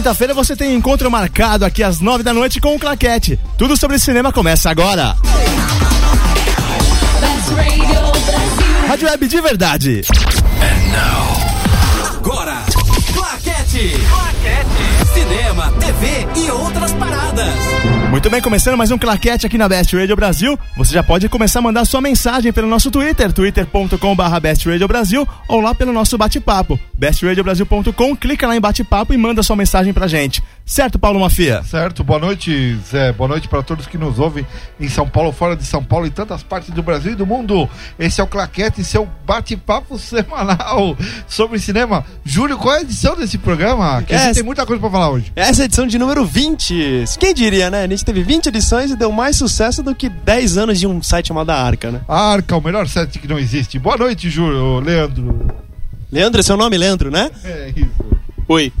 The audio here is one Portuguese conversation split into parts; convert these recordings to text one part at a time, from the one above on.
quinta-feira você tem encontro marcado aqui às nove da noite com o Claquete. Tudo sobre cinema começa agora. Rádio Web de verdade. Agora, Claquete. Claquete. Cinema, TV e outras paradas. Muito bem, começando mais um claquete aqui na Best Radio Brasil. Você já pode começar a mandar sua mensagem pelo nosso Twitter, twitter.com.br Best Radio Brasil, ou lá pelo nosso bate-papo, bestradiobrasil.com. Clica lá em bate-papo e manda sua mensagem pra gente. Certo, Paulo Mafia? Certo, boa noite, Zé. Boa noite para todos que nos ouvem em São Paulo, fora de São Paulo e tantas partes do Brasil e do mundo. Esse é o Claquete, seu bate-papo semanal sobre cinema. Júlio, qual é a edição desse programa? Que a gente tem muita coisa para falar hoje. Essa é a edição de número 20. Quem diria, né? Teve 20 edições e deu mais sucesso do que 10 anos de um site chamado Arca, né? A Arca, o melhor site que não existe. Boa noite, Júlio, Leandro. Leandro, é seu nome, Leandro, né? É isso. Oi.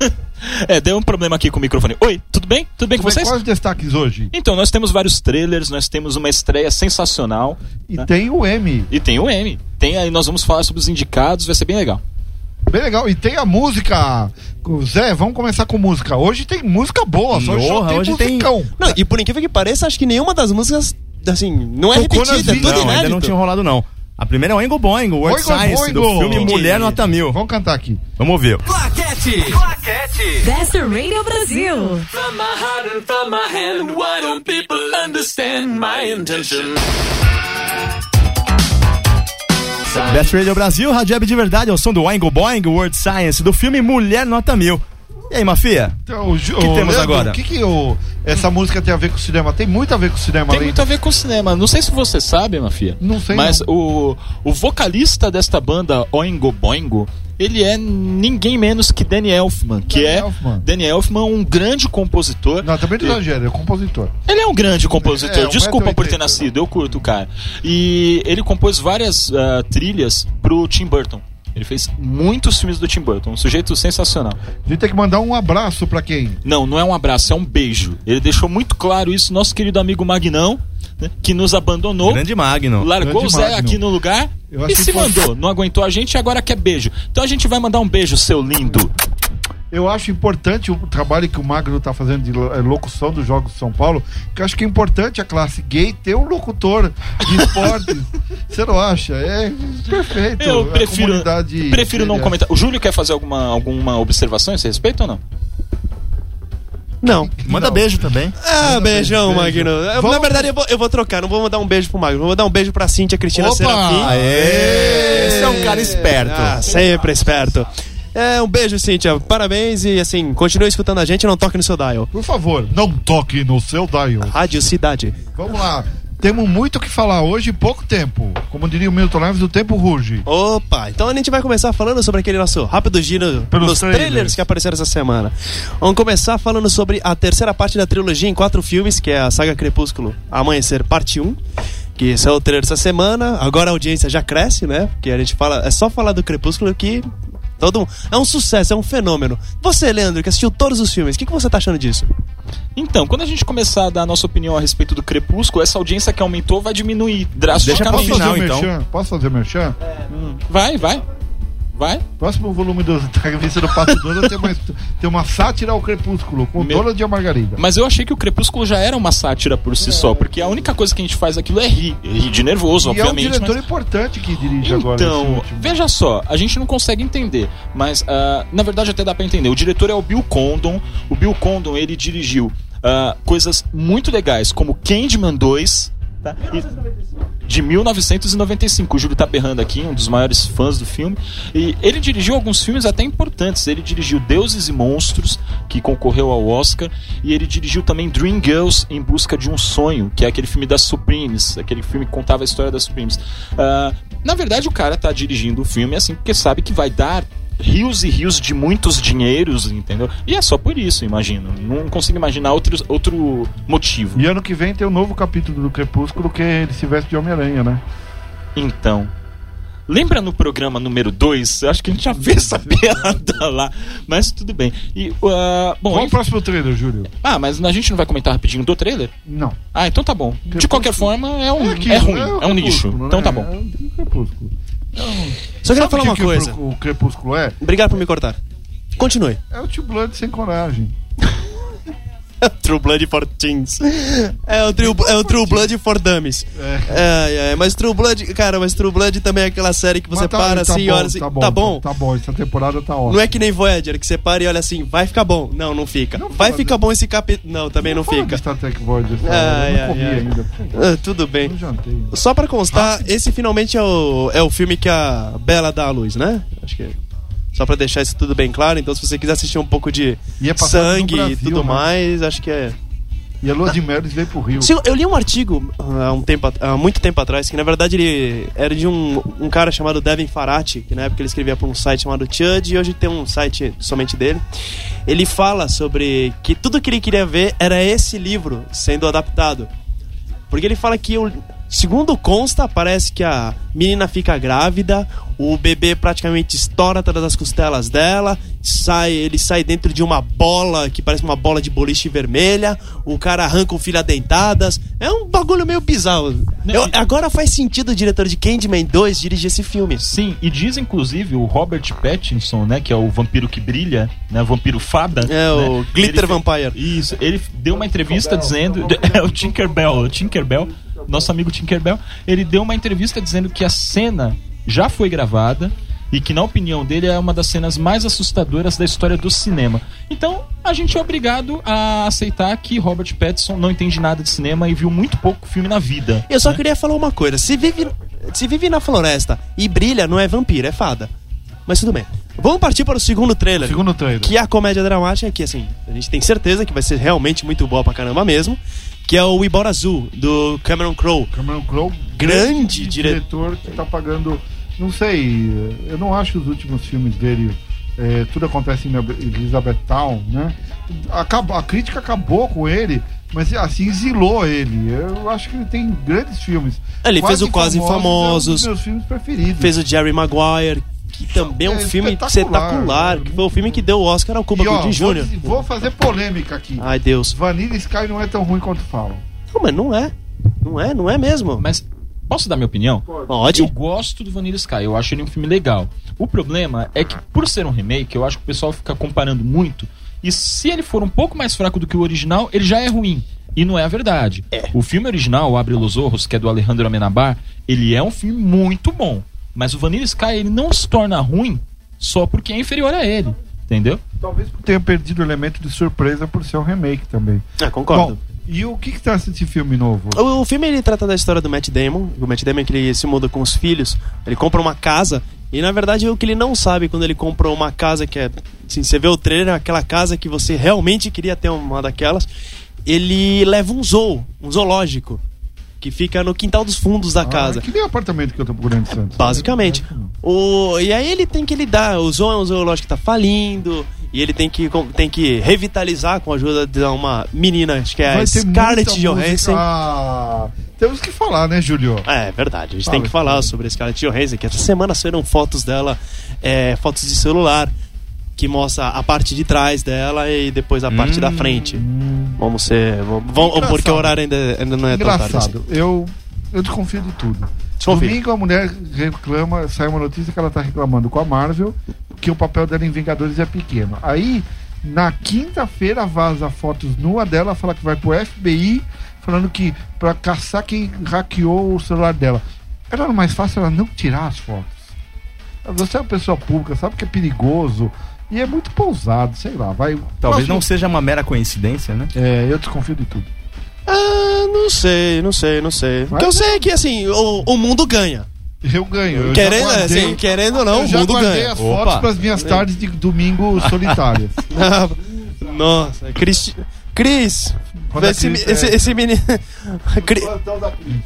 é, deu um problema aqui com o microfone. Oi, tudo bem? Tudo bem com Como é- vocês? Quais os destaques hoje? Então, nós temos vários trailers, nós temos uma estreia sensacional E tem o M. e tem o M. Tem aí, nós vamos falar sobre os indicados, vai ser bem legal. Bem legal. E tem a música. Zé, vamos começar com música. Hoje tem música boa, só Porra, tem hoje tem- musicão. Não, e por incrível que pareça, acho que nenhuma das músicas, assim, não é Tocou repetida, é tudo Não, ainda não tinha rolado não. A primeira é o Oingo Boingo, World Oingo Science, do Boingo. filme Entendi. Mulher Nota Mil. Vamos cantar aqui. Vamos ouvir. Claquete. Claquete. Best Radio Brasil. From my heart and from my hand, why don't people understand my intention? Best Radio Brasil, Rádio Web de verdade, é o som do Oingo Boingo, World Science, do filme Mulher Nota Mil. E aí, Mafia? Então, o, que o temos Leandro, agora? O que, que o- essa música tem a ver com o cinema? Tem muito a ver com o cinema Tem além- muito a ver com o cinema. Não sei se você sabe, Mafia. Não sei, Mas não. O, o vocalista desta banda, Oingo Boingo, ele é ninguém menos que Danny Elfman, que Danny é Elfman. Danny Elfman, um grande compositor. Não, também não exagero, é compositor. Ele é um grande compositor, É, um desculpa por ter nascido, eu curto o cara. E ele compôs várias ah, trilhas pro Tim Burton. Ele fez muitos filmes do Tim Burton, um sujeito sensacional. A gente tem que mandar um abraço pra quem? Não, não é um abraço, é um beijo. Ele deixou muito claro isso, nosso querido amigo Magnão, né, que nos abandonou, Grande Magno. largou Grande o Zé Magno. aqui no lugar Eu e se que- mandou. Não aguentou a gente e agora quer beijo. Então a gente vai mandar um beijo, seu lindo. Eu acho importante o trabalho que o Magno tá fazendo de eh, locução dos Jogos de São Paulo, que eu acho que é importante a classe gay ter um locutor de esportes. Você não acha? É perfeito. Eu prefiro, comunidade prefiro não seria- comentar. O Júlio quer fazer alguma, alguma observação a esse respeito ou não? Não. Manda Não. beijo também. Ah, beijão, beijo. Magno. Eu- Na verdade, eu vou, eu vou trocar, não vou mandar um beijo pro Magno, vou dar um beijo pra Cíntia Cristina Opa! Serafim. Aê! Esse é um cara esperto. Ah, sempre esperto. É, um beijo, Cíntia. Parabéns e, assim, continue escutando a gente não toque no seu dial. Por favor, não toque no seu dial. Rádio Cidade. Vamos lá. Temos muito o que falar hoje e pouco tempo. Como diria o Milton Neves, o tempo ruge. Opa, então a gente vai começar falando sobre aquele nosso rápido giro Pelos dos trailers. trailers. que apareceram essa semana. Vamos começar falando sobre a terceira parte da trilogia em quatro filmes, que é a saga Crepúsculo Amanhecer Parte 1. Que é o trailer dessa semana. Agora a audiência já cresce, né? Porque a gente fala. É só falar do Crepúsculo que. Todo, é um sucesso, é um fenômeno. Você, Leandro, que assistiu todos os filmes, o que, que você tá achando disso? Então, quando a gente começar a dar a nossa opinião a respeito do Crepúsculo, essa audiência que aumentou vai diminuir Deixa drasticamente. pra Posso fazer final, o então. merchan? Posso fazer o merchan? Vai, vai. Vai. Próximo volume do, da revista do Pato Dono tem uma, tem uma sátira ao crepúsculo, com Meu- Dona de Margarida. Mas eu achei que o Crepúsculo já era uma sátira por si só, porque a única coisa que a gente faz aquilo é rir. Rir de nervoso, E é um obviamente. diretor mas- importante que dirige agora esse Então, veja só, a gente não consegue entender, mas ah, na verdade até dá pra entender. O diretor é o Bill Condon. O Bill Condon ele dirigiu ah, coisas muito legais, como Candyman 2. Tá? E- de 1995. O Júlio tá berrando aqui, um dos maiores fãs do filme. E ele dirigiu alguns filmes até importantes. Ele dirigiu Deuses e Monstros, que concorreu ao Oscar. E ele dirigiu também Dream Girls em Busca de um Sonho, que é aquele filme das Supremes, aquele filme que contava a história das Supremes. Ah, na verdade, o cara tá dirigindo o filme assim porque sabe que vai dar rios e rios de muitos dinheiros, entendeu? E é só por isso, imagino. Não consigo imaginar outro, outro motivo. E ano que vem tem um novo capítulo do Crepúsculo que ele se veste de Homem-Aranha, né? Então. Lembra no programa número 2? Acho que a gente já fez essa piada lá. Mas tudo bem. E, uh, bom, Qual o próximo trailer, Júlio? ah, mas a gente não vai comentar rapidinho do trailer? Não. Ah, então tá bom. De Crepúsculo. qualquer forma, é, um, é, aquilo, ruim, o é, um. Crepúsculo, Então né? tá bom. É o Crepúsculo. Só queria Sabe falar uma que coisa. O, o Crepúsculo é? Obrigado por me cortar. Continue. É o Tio Blood sem coragem. True Blood for Teens. É o True, é o True Blood for Dummies. É. é, mas True Blood, cara, mas True Blood também é aquela série que você tá- para tá assim e bom, olha assim, Tá bom, tá bom? Tá bom, essa temporada tá ótima. Não é que nem Voyager, que você para e olha assim, vai ficar bom. Não, não fica. Não vai ficar bom esse capítulo. Não, também não, de fica. Star Trek Voyager, Ai, eu não comi ainda. Ah, tudo bem. Não jantei. Só pra constar, esse finalmente é o, é o filme que a Bela dá à luz, né? Acho que. Só pra deixar isso tudo bem claro. Então, se você quiser assistir um pouco de E é sangue e Brasil, tudo né? mais, acho que é. E a Lua de Melis veio pro Rio. Sim, eu li um artigo há, um tempo, há muito tempo atrás, que na verdade ele era de um, um cara chamado Devin Farati, que na época ele escrevia para um site chamado Chud, e hoje tem um site somente dele. Ele fala sobre que tudo que ele queria ver era esse livro sendo adaptado. Porque ele fala que, o, segundo consta, parece que a menina fica grávida, o bebê praticamente estoura todas as costelas dela, sai, ele sai dentro de uma bola que parece uma bola de boliche vermelha, o cara arranca o filho a dentadas. É um bagulho meio bizarro. Eu- agora faz sentido o diretor de Candyman 2 dirigir esse filme. Sim, e diz inclusive o Robert Pattinson, né, que é o vampiro que brilha, né, o vampiro fada. É, o né, Glitter ele fe- Vampire. Isso, ele deu uma entrevista dizendo, é o Tinkerbell, o Tinkerbell, nosso amigo Tinkerbell, ele deu uma entrevista dizendo que a cena já foi gravada e que na opinião dele é uma das cenas mais assustadoras da história do cinema. Então, a gente é obrigado a aceitar que Robert Pattinson não entende nada de cinema e viu muito pouco filme na vida. Eu só né? queria falar uma coisa: se vive, se vive na floresta e brilha, não é vampiro, é fada. Mas tudo bem. Vamos partir para o segundo trailer. Segundo trailer. Que é a comédia dramática, que assim, a gente tem certeza que vai ser realmente muito boa pra caramba mesmo. Que é o Ibora Azul, do Cameron Crowe. Cameron Crowe, Grande diretor que tá pagando. Não sei, eu não acho os últimos filmes dele. é, tudo acontece em Elizabethtown, né? Acabou, a crítica acabou com ele, mas assim exilou ele. Eu acho que ele tem grandes filmes. Ele fez o Quase É um Famosos. dos meus filmes preferidos. Fez o Jerry Maguire, que também é um É filme espetacular, espetacular. né? Que foi o filme que deu o Oscar ao Cuba Gooding vou, Jr. vou fazer polêmica aqui. Ai, Deus. Vanilla Sky não é tão ruim quanto falam. Não, mas não é. Não é, não é mesmo. Mas posso dar minha opinião? Pode. Eu gosto do Vanilla Sky, eu acho ele um filme legal. O problema é que, por ser um remake, eu acho que o pessoal fica comparando muito. E se ele for um pouco mais fraco do que o original, ele já é ruim. E não é a verdade. O filme original, o Abre los Ojos, que é do Alejandro Amenabar, ele é um filme muito bom. Mas o Vanilla Sky, ele não se torna ruim só porque é inferior a ele. Entendeu? Talvez tenha perdido o elemento de surpresa por ser um remake também. Ah, concordo. Bom, e o que que tá esse filme novo? O, o filme ele trata da história do Matt Damon. O Matt Damon é que ele se muda com os filhos. Ele compra uma casa. E na verdade o que ele não sabe quando ele comprou uma casa que é. Assim, você vê o trailer, aquela casa que você realmente queria ter uma daquelas. Ele leva um zoo, um zoológico. Que fica no quintal dos fundos da casa. Ah, que nem o apartamento que eu tô procurando em Santos. Basicamente. O, e aí ele tem que lidar. O zoo é um zoológico que tá falindo. E ele tem que, tem que revitalizar com a ajuda de uma menina, acho que é a Vai ter Scarlett Johansson. Ah, temos que falar, né, Júlio? É, é verdade. A gente Fala, tem que falar fala. sobre a Scarlett Johansson, que essa semana saíram fotos dela, é, fotos de celular, que mostra a parte de trás dela e depois a parte da frente. Vamos ser. Vamos, vamos- Engraçado. porque o horário ainda, ainda não é tão tarde assim. Engraçado. Eu, eu desconfio de tudo. Desconfia. Domingo a mulher reclama, sai uma notícia que ela tá reclamando com a Marvel que o papel dela em Vingadores é pequeno. Aí, na quinta-feira, vaza fotos nua dela, fala que vai pro FBI, falando que pra caçar quem hackeou o celular dela. Era mais fácil ela não tirar as fotos. Você é uma pessoa pública, sabe que é perigoso. E é muito pousado, sei lá, vai. Talvez Próximo- não seja uma mera coincidência, né? É, eu desconfio de tudo. Ah, não sei, não sei, não sei. O que eu Mas- sei é que assim, o, o mundo ganha. Eu ganho. Eu Querendo, guardei- assim, querendo ou não, eu o já mundo guardei ganha. as fotos para as minhas tardes de domingo solitárias. Nossa, Cris. Cris! A Esse, Cris, esse, é- esse menino. Cri-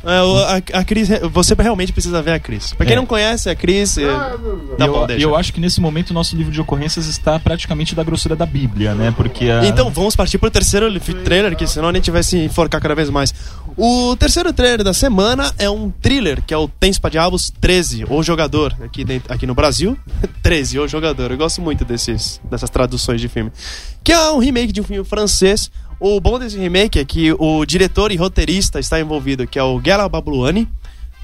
É, o- a, a Cris, você realmente precisa ver a Cris. Pra quem É. não conhece, a Cris. é- Tá E eu, bom, deixa. eu acho que nesse momento o nosso livro de ocorrências está praticamente da grossura da Bíblia, né? Porque a... Então vamos partir pro terceiro trailer, que senão a gente vai se enforcar cada vez mais. O terceiro trailer da semana é um thriller, que é o Tempos pra Diabos 13, O Jogador, aqui, dentro, aqui no Brasil. 13, O Jogador. Eu gosto muito desses, dessas traduções de filme. Que é um remake de um filme francês. O bom desse remake é que o diretor e roteirista está envolvido, que é o Gela Babluani.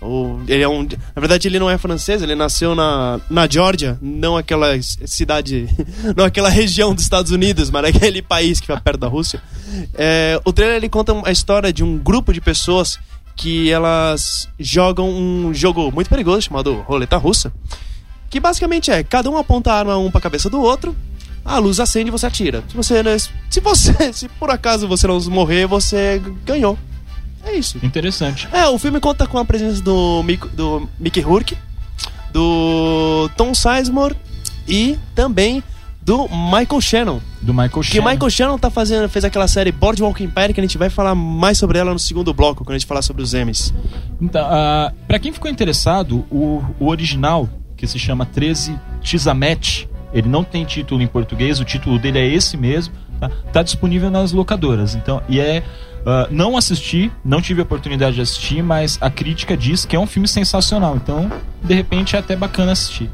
O- ele é um, na verdade, ele não é francês, ele nasceu na, na Geórgia, não aquela cidade, não aquela região dos Estados Unidos, mas aquele país que fica perto da Rússia. É, o trailer ele conta a história de um grupo de pessoas que elas jogam um jogo muito perigoso chamado Roleta Russa, que basicamente é cada um aponta a arma um pra cabeça do outro, a luz acende e você atira. Se você, né, se você, se por acaso você não morrer, você ganhou. É isso. Interessante. É, o filme conta com a presença do, Mick- do Mickey Rourke, do Tom Sizemore e também do Michael Shannon. Do Michael Que Shannon. Michael Shannon tá fazendo, fez aquela série Boardwalk Empire que a gente vai falar mais sobre ela no segundo bloco, quando a gente falar sobre os Emmys. Então, ah, pra quem ficou interessado, o, o original, que se chama 13 Tizamet, ele não tem título em português, o título dele é esse mesmo, tá, Tá disponível nas locadoras. Então, e é. ah, não assisti, não tive a oportunidade de assistir, mas a crítica diz que é um filme sensacional. Então, de repente, é até bacana assistir.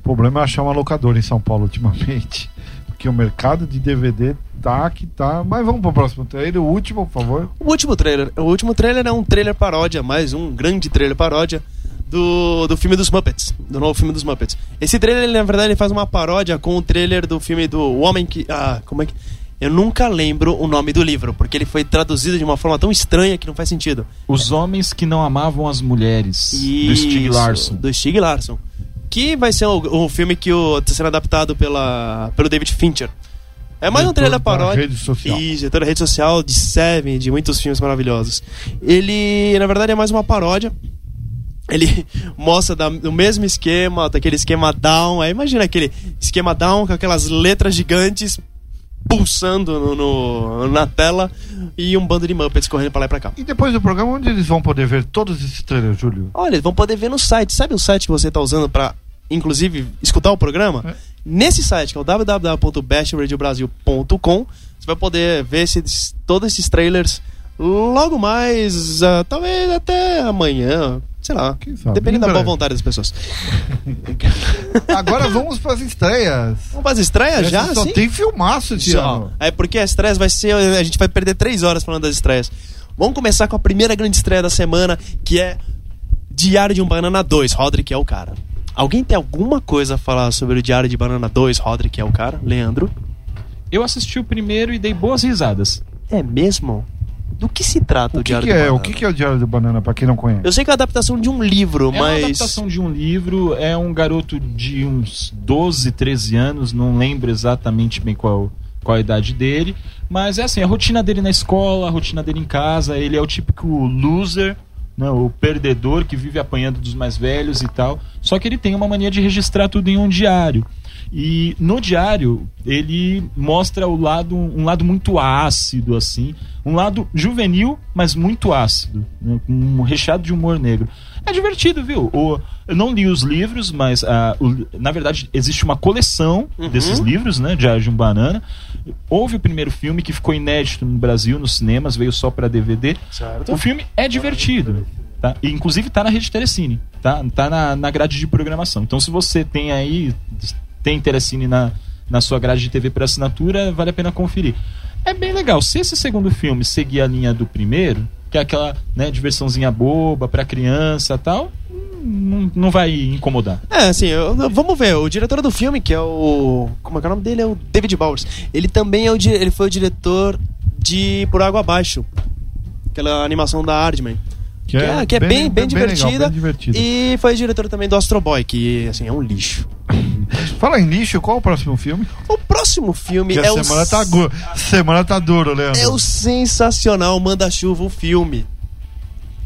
O problema é achar uma locadora em São Paulo ultimamente. Porque o mercado de DVD tá que tá. Mas vamos pro próximo trailer, o último, por favor. O último trailer. O último trailer é um trailer paródia, mais um grande trailer paródia do, do filme dos Muppets, do novo filme dos Muppets. Esse trailer, ele, na verdade, ele faz uma paródia com o trailer do filme do O Homem que. Ah, como é que. Eu nunca lembro o nome do livro, porque ele foi traduzido de uma forma tão estranha que não faz sentido. Os Homens que Não Amavam as Mulheres, do Stig Isso, Larsson. Do Stig Larsson. Que vai ser o, o filme que o, tá sendo adaptado pela, pelo David Fincher. É mais um trailer da paródia. rede social. Isso, diretor da rede social de Seven, de muitos filmes maravilhosos. Ele, na verdade, é mais uma paródia. Ele mostra da, do mesmo esquema, daquele esquema down. Aí imagina aquele esquema down com aquelas letras gigantes pulsando no, no- na tela e um bando de Muppets correndo pra lá e pra cá. E depois do programa, onde eles vão poder ver todos esses trailers, Júlio? Olha, eles vão poder ver no site. Sabe o site que você está usando para, inclusive, escutar o programa? É. Nesse site, que é o www.bestradiobrasil.com, você vai poder ver esses, todos esses trailers logo mais, ah, talvez até amanhã, sei lá. Dependendo da boa vontade das pessoas. Agora vamos para as estreias. Vamos para as estreias já? Só sim? tem filmaço ano. É porque as estreias vai ser. A gente vai perder três horas falando das estreias. Vamos começar com a primeira grande estreia da semana, que é Diário de um Banana 2. Roderick é o cara. Alguém tem alguma coisa a falar sobre o Diário de Banana 2? Roderick é o cara? Leandro? Eu assisti o primeiro e dei boas risadas. É mesmo? Do que se trata o, O que, Diário que de é? Banana? O que, é o Diário do Banana, pra quem não conhece? Eu sei que é a adaptação de um livro, É uma mas. adaptação de um livro, é um garoto de uns 12, 13 anos, não lembro exatamente bem qual, qual a idade dele, mas é assim, a rotina dele na escola, a rotina dele em casa, ele é o típico loser, né, o perdedor que vive apanhando dos mais velhos e tal, só que ele tem uma mania de registrar tudo em um diário. E no diário ele mostra o lado, um lado muito ácido, assim, um lado juvenil, mas muito ácido, né, um recheado de humor negro. É divertido, viu? O, eu não li os livros, mas ah, o- na verdade existe uma coleção desses livros, né? Diário de um Banana. Houve o primeiro filme que ficou inédito no Brasil, nos cinemas, veio só para DVD. Certo. O filme é divertido. Tá? E, inclusive tá na rede Telecine, tá? Tá na, na grade de programação. Então se você tem aí, tem Telecine na, na sua grade de TV por assinatura, vale a pena conferir. É bem legal. Se esse segundo filme seguir a linha do primeiro, que é aquela né, diversãozinha boba pra criança tal, não, não vai incomodar. É, assim, eu- vamos ver. O diretor do filme, que é o. Como é que é o nome dele? É o David Bowers. Ele também é o, ele foi o diretor de Por Água Abaixo. Aquela animação da Aardman. Que é, que é bem, bem, legal, divertida. bem divertida. E foi diretor também do Astro Boy, que assim, é um lixo. Fala em lixo, qual o próximo filme? O próximo filme Porque é a o, semana tá, gu- semana tá duro, Leandro. é o sensacional Manda-Chuva, o filme.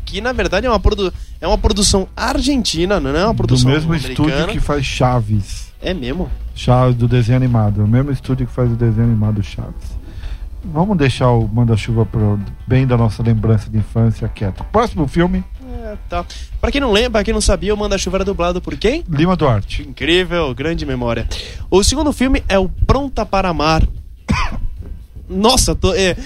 Que na verdade é uma, produ é uma produção argentina, não é uma Do produção mesmo americana. estúdio que faz Chaves. É mesmo? Chaves do desenho animado. O mesmo estúdio que faz o desenho animado Chaves. Vamos deixar o Manda-Chuva pro bem da nossa lembrança de infância quieto. Próximo filme, É, tá. Pra quem não lembra, pra quem não sabia, o Manda-Chuva era dublado por quem? Lima Duarte. Incrível, grande memória. O segundo filme é o Pronta para Amar. Nossa, tô, é, é,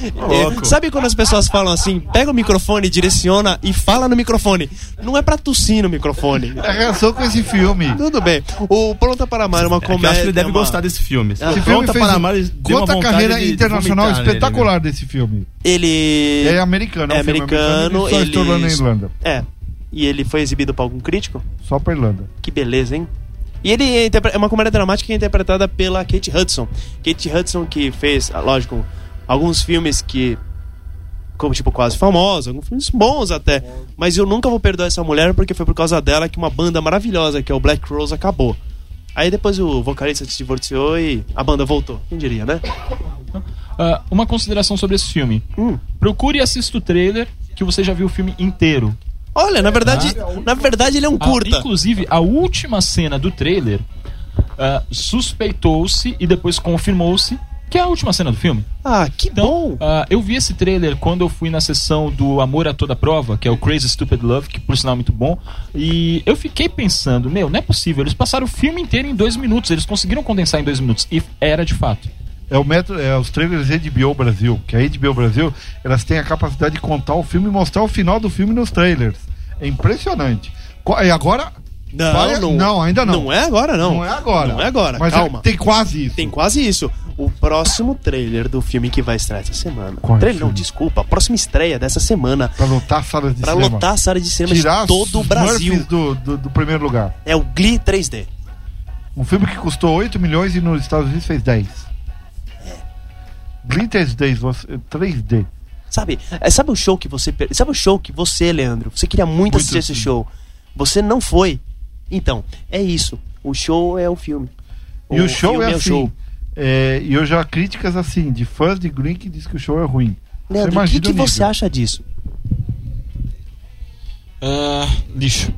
louco. sabe quando as pessoas falam assim, pega o microfone, direciona e fala no microfone? Não é pra tossir no microfone. É a reação com esse filme. Tudo bem. O Pronta para Amar é uma É comédia. acho que ele deve uma- gostar desse filme. Esse Esse filme Pronta fez para amar, ele Conta a carreira de- de internacional vomitar nele, espetacular desse filme. Ele. É americano, é, É um filme americano, ele só estourou na Irlanda. É. E ele foi exibido pra algum crítico? Só pra Irlanda. Que beleza, hein? E ele é, é uma comédia dramática interpretada pela Kate Hudson. Kate Hudson que fez, ah, lógico, alguns filmes que. Como tipo Quase Famosa, alguns filmes bons até. Mas eu nunca vou perdoar essa mulher porque foi por causa dela que uma banda maravilhosa, que é o Black Rose, acabou. Aí depois o vocalista se divorciou e a banda voltou. Quem diria, né? Ah, uma consideração sobre esse filme. Hum. Procure e assista o trailer que você já viu o filme inteiro. Olha, na verdade, na verdade ele é um Ah, curta. inclusive, a última cena do trailer ah, suspeitou-se e depois confirmou-se que é a última cena do filme. Ah, que Então, bom. ah, eu vi esse trailer quando eu fui na sessão do Amor a Toda Prova, que é o Crazy Stupid Love, que por sinal é muito bom. E eu fiquei pensando, meu, não é possível. Eles passaram o filme inteiro em dois minutos. Eles conseguiram condensar em dois minutos. E era de fato. É o método, é os trailers HBO Brasil, que a HBO Brasil, elas têm a capacidade de contar o filme e mostrar o final do filme nos trailers. É impressionante. E agora Não, Vai- não, não, ainda não. Não é agora, não. não é agora. Não é agora, Mas é- calma. tem quase isso. Tem quase isso. O próximo trailer do filme que vai estrear essa semana. Qual é trailer não, desculpa. A próxima estreia dessa semana. Pra lotar salas de Pra cinema. lotar a sala de cinema Tirar de todo o Brasil. Do, do, do primeiro lugar. É o Glee 3D. Um filme que custou 8 milhões e nos Estados Unidos fez 10. Glee 3D, você- 3D. Sabe? É, sabe o show que você. Sabe o show que você, Leandro? Você queria muito, Muito assistir esse sim. show. Você não foi. Então, é isso. O show é o filme. E o, show filme é o assim. é, e eu já críticas assim, de fãs de Glee que diz que o show é ruim. Leandro, o que, que o você acha disso? Ah, lixo.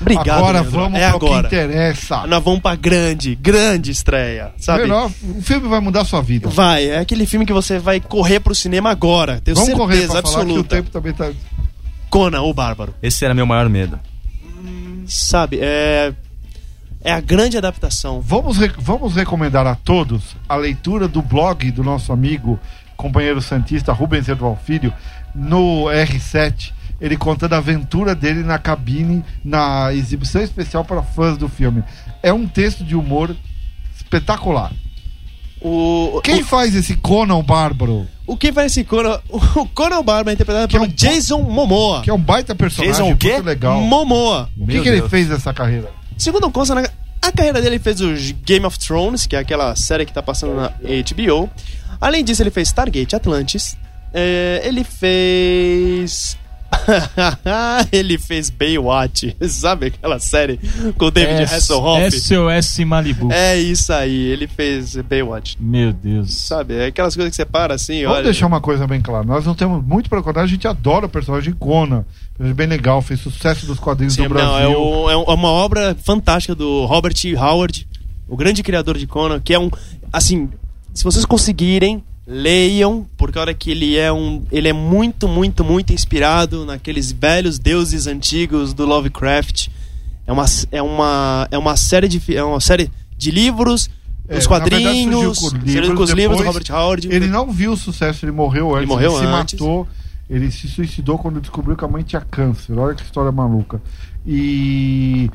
Obrigado. agora Leandro. vamos é para o que agora. interessa. Nós vamos pra grande, grande estreia. Sabe? Melhor, o filme vai mudar a sua vida. Vai, é aquele filme que você vai correr pro cinema agora. Tenho Vamos correr certeza falar que o absoluta. tempo também tá. Conan, o Bárbaro. Esse era meu maior medo. Sabe, é. É a grande adaptação. Vamos, re- vamos recomendar a todos a leitura do blog do nosso amigo, companheiro Santista Rubens Eduardo Filho, no R7. Ele contando a aventura dele na cabine, na exibição especial para fãs do filme. É um texto de humor espetacular. O, Quem faz esse Conan Bárbaro? o, o que vai esse Conan? O Conan o Bárbaro é interpretado Que é pelo um- Jason Momoa. Que é um baita personagem Jason o quê? muito legal. Momoa. O que, que ele fez nessa carreira? Segundo consta, na, a carreira dele ele fez o Game of Thrones, que é aquela série que tá passando na HBO. Além disso, ele fez Stargate Atlantis. É, ele fez. ele fez Baywatch, sabe aquela série com o David Hasselhoff? SOS Malibu. É isso aí, ele fez Baywatch. Meu Deus. Sabe, é aquelas coisas que você para assim, Vamos olha. deixar uma coisa bem clara. Nós não temos muito para contar, a gente adora o personagem Conan. É bem legal, fez sucesso dos quadrinhos Sim, do Brasil. não, é, o- é é uma obra fantástica do Robert E. Howard, o grande criador de Conan, que é um. Assim, se vocês conseguirem, leiam, porque a hora que ele é um. Ele é muito, muito, muito inspirado naqueles velhos deuses antigos do Lovecraft. É uma, é uma, é uma série de. É uma série de livros. É, Os quadrinhos, com livros, com os livros do Robert Howard. Ele não viu o sucesso, ele morreu antes. Ele morreu se antes. matou. Ele se suicidou quando descobriu que a mãe tinha câncer. Olha que história maluca. E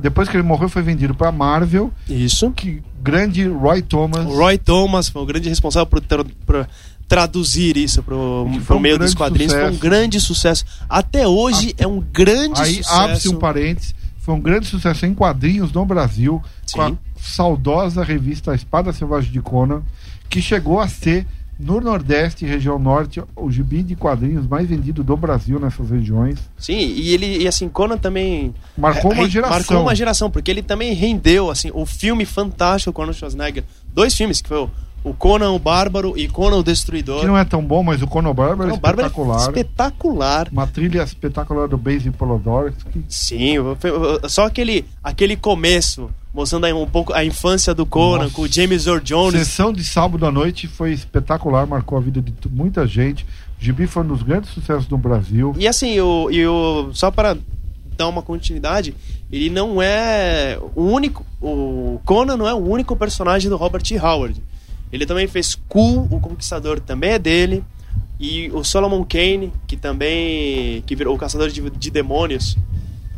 depois que ele morreu, foi vendido para Marvel. Isso. Que grande Roy Thomas. O Roy Thomas foi o grande responsável por, tra- por traduzir isso pro um meio dos quadrinhos. Foi um sucesso. grande sucesso. Até hoje é um grande Aí sucesso. abre-se um parênteses. Foi um grande sucesso em quadrinhos no Brasil, Sim. com a saudosa revista Espada Selvagem de Conan, que chegou a ser, no Nordeste e região Norte, o gibi de quadrinhos mais vendido do Brasil nessas regiões. Sim, e ele e assim, Conan também Marcou uma geração. Marcou uma geração, porque ele também rendeu assim, o filme fantástico Conan Schwarzenegger. Dois filmes que foi o, o Conan o Bárbaro e Conan o Destruidor. Que não é tão bom, mas o Conan Bárbaro é o Bárbaro é espetacular. espetacular. Uma trilha espetacular do Base Polodorski. Sim, só aquele, aquele começo, mostrando aí um pouco a infância do Conan, Nossa. com o James Earl Jones. Sessão de sábado à noite foi espetacular, marcou a vida de muita gente. O gibi foi um dos grandes sucessos do Brasil. E assim, o, e o, só para dar uma continuidade, ele não é o único. O Conan não é o único personagem do Robert E. Howard. Ele também fez Cool, o Conquistador também é dele. E o Solomon Kane, que também. que virou o Caçador de, de Demônios.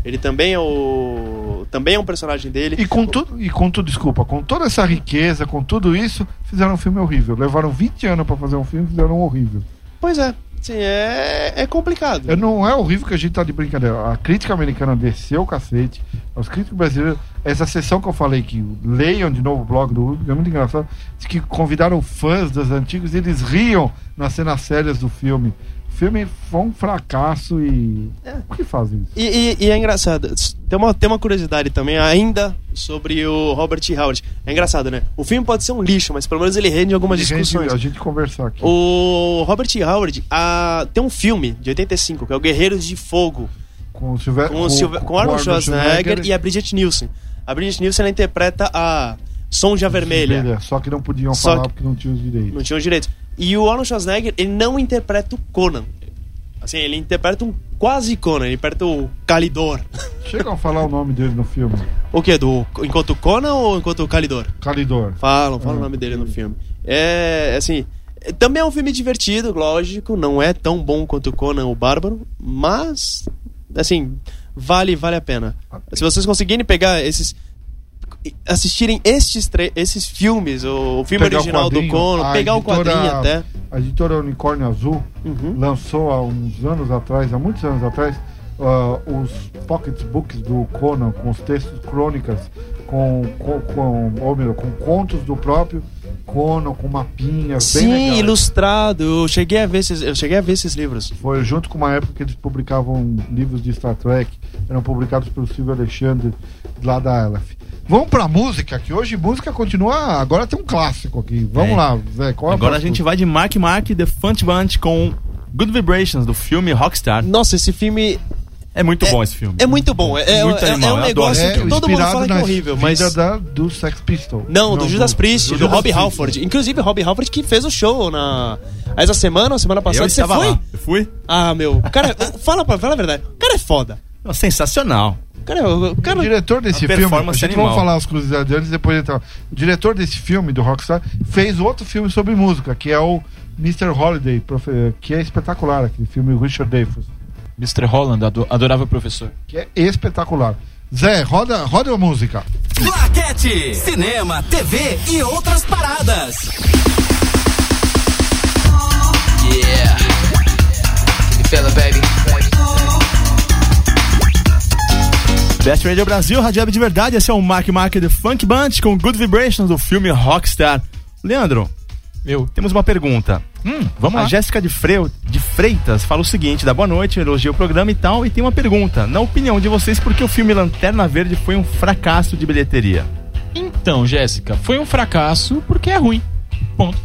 Ele também é o. também é um personagem dele. E com tudo, e com tudo, desculpa, com toda essa riqueza, com tudo isso, fizeram um filme horrível. Levaram 20 anos pra fazer um filme e fizeram um horrível. Pois é. Assim, é, é complicado. É, não é horrível que a gente tá de brincadeira. A crítica americana desceu o cacete. Os críticos brasileiros, essa sessão que eu falei que leiam de novo o blog do Rubens, é muito engraçado. Diz que convidaram fãs dos antigos e eles riam nas cenas sérias do filme. O filme foi um fracasso e. Por que fazem isso? E, e- e é engraçado. Tem uma, tem uma curiosidade também ainda sobre o Robert E. Howard. É engraçado, né? O filme pode ser um lixo, mas pelo menos ele rende algumas Gente, discussões. A gente conversar aqui. O Robert E. Howard ah, tem um filme de 85 que é o Guerreiros de Fogo Com o, Silver... com, o Silver, com Arnold Schwarzenegger e a Bridget Nielsen. A Bridget Nielsen interpreta a Sonja Vermelha. Só que não podiam Só falar que- porque não tinham os direitos. Não tinha os direitos. E o Arnold Schwarzenegger, ele não interpreta o Conan. Assim, ele interpreta um quase Conan, ele interpreta o Calidor. Chegam a falar o nome dele no filme. O que? Do enquanto Conan ou enquanto Calidor? Calidor. Falam, falam Ah, o nome dele no filme. É, assim, é- também é um filme divertido, lógico, não é tão bom quanto Conan o Bárbaro, mas, assim, vale, vale a pena. Se vocês conseguirem pegar esses assistirem estes esses filmes, o, o filme Pegar o original do quadrinho, Conan, a pegar o editora- quadrinho até. A editora Unicórnio Azul Uhum. lançou há uns anos atrás, há muitos anos atrás, ah, os pocketbooks do Conan, com os textos crônicas, com, com, com, ou melhor, com contos do próprio Conan, com mapinhas bem Sim, legais. ilustrado. Eu cheguei a ver esses, eu cheguei a ver esses livros. Foi junto com uma época que eles publicavam livros de Star Trek, eram publicados pelo Silvio Alexandre, lá da Aleph. Vamos pra música, que hoje música continua. Agora tem um clássico aqui. Vamos É. lá, Zé. Qual é Agora a próximo? gente vai de Mark Mark The Fun Bunch com Good Vibrations do filme Rockstar. Nossa, esse filme É muito É- bom esse filme. é muito bom. É, é- Muito é- animal, é um eu negócio adoro. que todo mundo fala que é horrível, mas. vida da, do Sex Pistol. Não, do Judas Priest, do, Robbie Priest. Halford. Inclusive, Robbie Halford que fez o show na. Essa semana ou semana Eu passada. Você estava foi? lá. Eu fui. Ah, meu. O cara. fala, fala a verdade. O cara é foda. Sensacional. O cara, o O cara diretor desse filme, a gente animal. vamos falar as curiosidades antes, depois então. O diretor desse filme, do Rockstar, fez outro filme sobre música, que é o Mr. Holiday, que é espetacular, aquele filme Richard Dreyfuss, Mr. Holland, ado- adorável professor. que é espetacular. Zé, roda, roda a música. Claquete, cinema, TV e outras paradas. Yeah. Can you feel it, baby? Best Radio Brasil, Rádio Web de verdade. Esse é o Mark Mark The Funk Bunch com Good Vibrations do filme Rockstar. Leandro, Eu. temos uma pergunta. Hum, vamos A lá. Jéssica de, Freu, de Freitas fala o seguinte: dá boa noite, elogia o programa e tal, e tem uma pergunta. Na opinião de vocês, por que o filme Lanterna Verde foi um fracasso de bilheteria? Então, Jéssica, foi um fracasso porque é ruim. Ponto.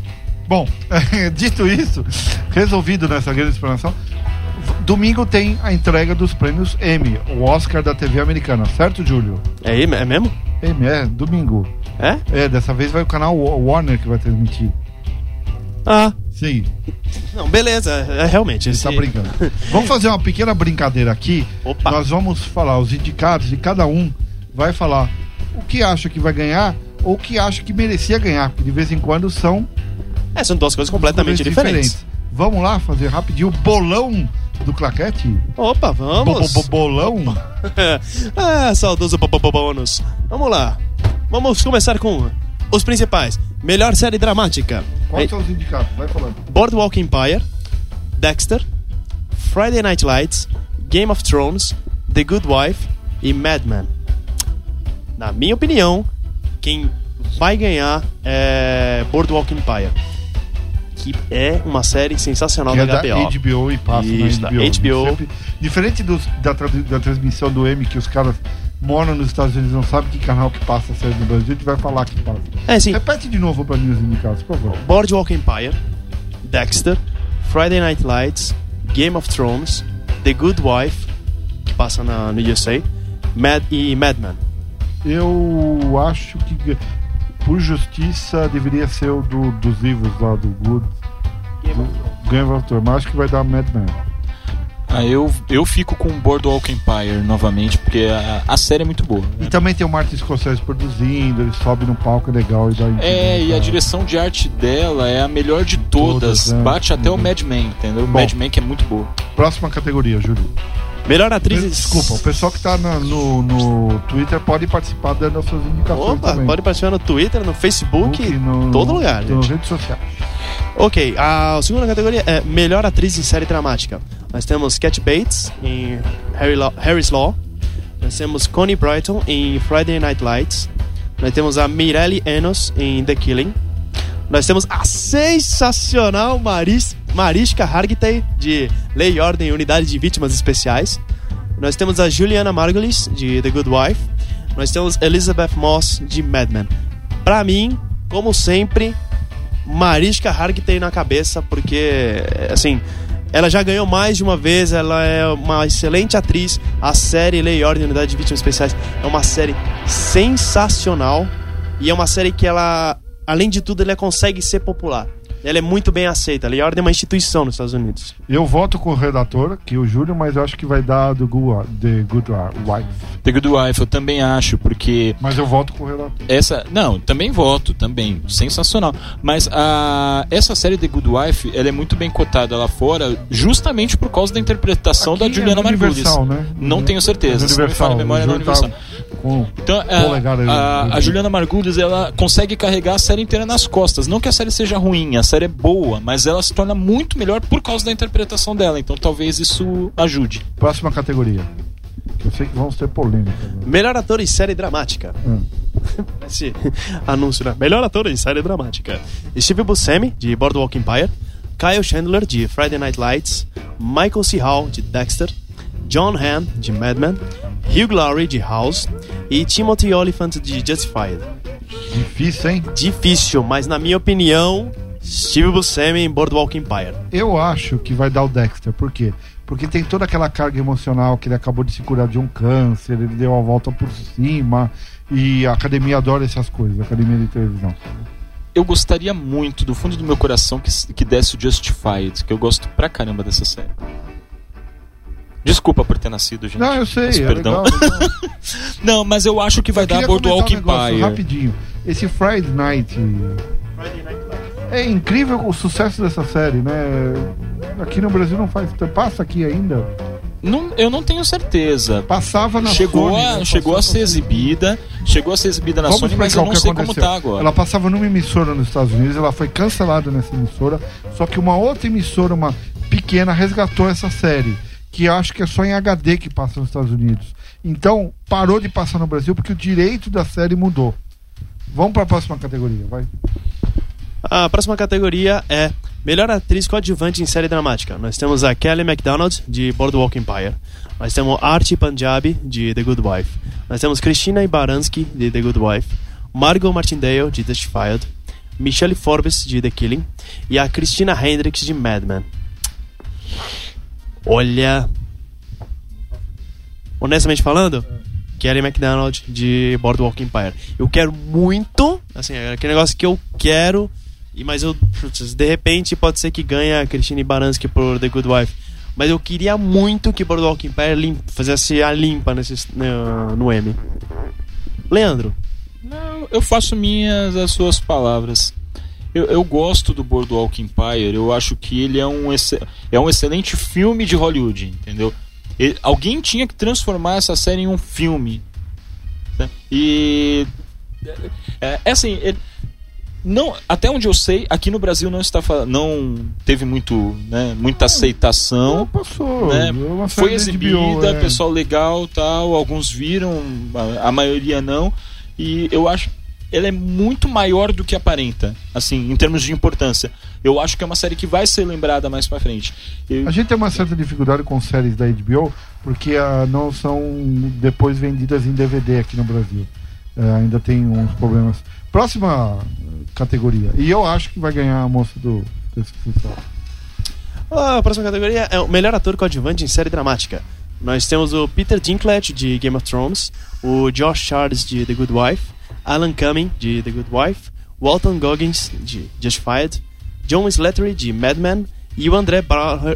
Bom, dito isso, resolvido nessa grande explanação, domingo tem a entrega dos prêmios Emmy, o Oscar da TV americana, certo, Júlio? É, é mesmo? Emmy, é, domingo. É? É, dessa vez vai o canal Wa- Warner que vai transmitir. Ah. Sim, Não, beleza. É, realmente. ele Esse... tá brincando. Vamos fazer uma pequena brincadeira aqui. Opa. Nós vamos falar os indicados e cada um vai falar o que acha que vai ganhar ou o que acha que merecia ganhar, porque de vez em quando são É, são duas coisas completamente diferentes. Vamos lá fazer rapidinho o bolão do claquete? Opa, vamos. Bo- bo- Bolão? ah, saudoso bo- bo- bônus. Vamos lá. Vamos começar com os principais. Melhor série dramática. Quais são os indicados? Vai falando. Boardwalk Empire, Dexter, Friday Night Lights, Game of Thrones, The Good Wife e Mad Men. Na minha opinião, quem vai ganhar é Boardwalk Empire. Que é uma série sensacional Que é da da HBO. HBO e passa Isso, na da HBO. HBO. Sempre- diferente dos- da, da transmissão do M, que os caras moram nos Estados Unidos não sabem que canal que passa a série no Brasil, a gente vai falar que passa. É, sim. Repete de novo pra mim os indicados, por favor. Boardwalk Empire, Dexter, Friday Night Lights, Game of Thrones, The Good Wife, que passa na, no USA, Mad, e Mad Men. Eu acho que, por justiça, deveria ser o do- dos livros lá do Good. Game of Thrones, mas acho que vai dar Mad Men. Ah, eu, eu fico com Boardwalk Empire novamente, porque a, a série é muito boa. E né? também tem o Martin Scorsese produzindo, ele sobe no palco é legal e dá É, e a direção de arte dela é a melhor de todas. Todas, né? Bate até o Uhum. Mad Men, entendeu? O Bom. Mad Men que é muito boa. Próxima categoria, Júlio. Melhor atriz. Desculpa, o pessoal que tá na- no, no Twitter pode participar dando as suas indicações Opa, também. pode participar no Twitter, no Facebook, Facebook, no, todo lugar, gente. redes sociais. Ok, a segunda categoria é Melhor Atriz em Série Dramática. Nós temos Cat Bates em Harry Law, Harry's Law. Nós temos Connie Brighton em Friday Night Lights. Nós temos a Mirelle Enos em The Killing. Nós temos a sensacional Maris, Mariska Hargitay de Lei e Ordem Unidade de Vítimas Especiais. Nós temos a Juliana Margulies de The Good Wife. Nós temos Elizabeth Moss de Mad Men. Pra mim, como sempre, Mariska Hargitay na cabeça, porque, assim, ela já ganhou mais de uma vez, ela é uma excelente atriz. A série Lei e Ordem Unidade de Vítimas Especiais é uma série sensacional e é uma série que ela, além de tudo, ela consegue ser popular. Ela é muito bem aceita. A Lei e Ordem é uma instituição nos Estados Unidos. Eu voto com o redator, que é o Júlio, mas eu acho que vai dar do Good, The Good Wife. The Good Wife, eu também acho, porque Mas eu voto com o redator. essa. Não, também voto, também. Sensacional. Mas a, essa série The Good Wife, ela é muito bem cotada lá fora, justamente por causa da interpretação Aqui da é Juliana Margulies. Universal, né? Não tenho certeza. É Se não me falha a memória, é na o Júlio tá Universal. Com... Então, a, aí, a, né? a Juliana Margulies, ela consegue carregar a série inteira nas costas. Não que a série seja ruim, a série é boa, mas ela se torna muito melhor por causa da interpretação dela. Então talvez isso ajude. Próxima categoria. Eu sei que vamos ter polêmica. né? Melhor ator em série dramática. Hum. Esse anúncio, né? Melhor ator em série dramática. Steve Buscemi, de Boardwalk Empire. Kyle Chandler, de Friday Night Lights. Michael C. Hall, de Dexter. John Hamm, de Mad Men. Hugh Laurie, de House. E Timothy Olyphant, de Justified. Difícil, hein? Difícil, mas na minha opinião, Steve Buscemi em Boardwalk Empire. Eu acho que vai dar o Dexter. Por quê? Porque tem toda aquela carga emocional que ele acabou de se curar de um câncer, ele deu a volta por cima. E a academia adora essas coisas, a academia de televisão. Eu gostaria muito, do fundo do meu coração, que, que desse o Justified, que eu gosto pra caramba dessa série. Desculpa por ter nascido, gente. Não, eu sei, Peço é perdão. legal. legal. Não, mas eu acho que vai Eu dar Boardwalk um Empire. Rapidinho. Esse Friday Night. É incrível o sucesso dessa série, né? Aqui no Brasil não faz. Passa aqui ainda. Não, eu não tenho certeza. Passava na Chegou, Sony, a, né? chegou a ser exibida, chegou a ser exibida na Vamos Sony, mas eu não sei como aconteceu. tá agora. Ela passava numa emissora nos Estados Unidos, ela foi cancelada nessa emissora, só que uma outra emissora, uma pequena, resgatou essa série, que eu acho que é só em HD que passa nos Estados Unidos. Então, parou de passar no Brasil porque o direito da série mudou. Vamos para a próxima categoria, vai. A próxima categoria é Melhor Atriz Coadjuvante em Série Dramática. Nós temos a Kelly MacDonald, de Boardwalk Empire. Nós temos Archie Punjabi, de The Good Wife. Nós temos Christina Ibaransky, de The Good Wife. Margot Martindale, de Justified. Michelle Forbes, de The Killing. E a Christina Hendricks, de Mad Men. Olha... Honestamente falando, Kelly MacDonald de Boardwalk Empire. Eu quero muito, assim, é aquele negócio que eu quero, e mas eu, de repente pode ser que ganhe a Christine Baranski por The Good Wife. Mas eu queria muito que Boardwalk Empire lim- fizesse a limpa nesse, no, no M. Leandro, Não, eu faço minhas as suas palavras. Eu, eu gosto do Boardwalk Empire, eu acho que ele é um, é um excelente filme de Hollywood, entendeu? Ele- alguém tinha que transformar essa série em um filme. né? E. É, é assim, ele- não, até onde eu sei, aqui no Brasil não está não teve muito, né, muita aceitação. Não, passou. né? É Foi exibida, HBO, é. pessoal legal tal, alguns viram, a, a maioria não. E eu acho ela é muito maior do que aparenta, assim, em termos de importância. Eu acho que é uma série que vai ser lembrada mais pra frente. Eu- A gente tem uma certa dificuldade com séries da HBO, porque ah, não são depois vendidas em DVD aqui no Brasil. Eh, ainda tem uns problemas. Próxima categoria. E eu acho que vai ganhar a moça do desse futsal. a próxima categoria é o Melhor Ator Coadjuvante em Série Dramática. Nós temos o Peter Dinklage, de Game of Thrones, o Josh Charles, de The Good Wife, Alan Cumming, de The Good Wife, Walton Goggins, de Justified, John Slattery, de Mad Men, e o André Bar...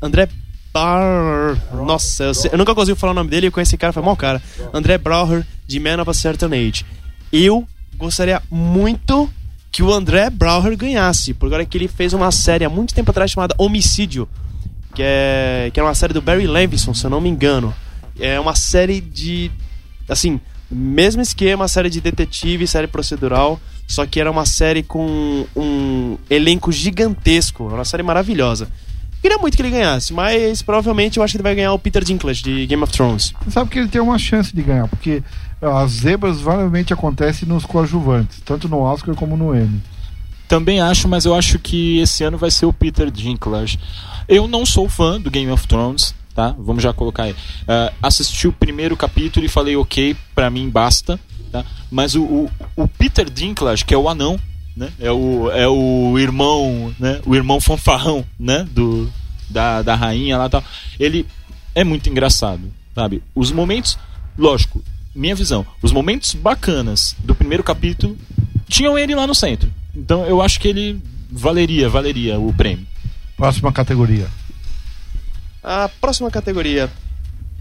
André Bar... Nossa, eu, sei- eu nunca consigo falar o nome dele e conheci esse cara, foi mal cara. André Brauer, de Man of a Certain Age. Eu gostaria muito que o André Brauer ganhasse, porque agora que ele fez uma série há muito tempo atrás chamada Homicídio. que é, que é uma série do Barry Levinson, se eu não me engano. É uma série de. Assim, mesmo esquema, série de detetive, série procedural, só que era uma série com um elenco gigantesco. Era uma série maravilhosa. Queria muito que ele ganhasse, mas provavelmente eu acho que ele vai ganhar o Peter Dinklage de Game of Thrones. Você sabe que ele tem uma chance de ganhar, porque as zebras variamente acontecem nos coadjuvantes, tanto no Oscar como no Emmy. Também acho, mas eu acho que esse ano vai ser o Peter Dinklage. Eu não sou fã do Game of Thrones, tá? Vamos já colocar aí. Ah, assisti o primeiro capítulo e falei, ok, pra mim basta. Tá? Mas o, o, o Peter Dinklage, que é o anão, né? É o, é o irmão, né? O irmão fanfarrão, né? Do, da, da rainha lá e tal. Ele é muito engraçado, sabe? Os momentos, lógico, minha visão, os momentos bacanas do primeiro capítulo tinham ele lá no centro. Então eu acho que ele valeria, valeria o prêmio. Próxima categoria. A próxima categoria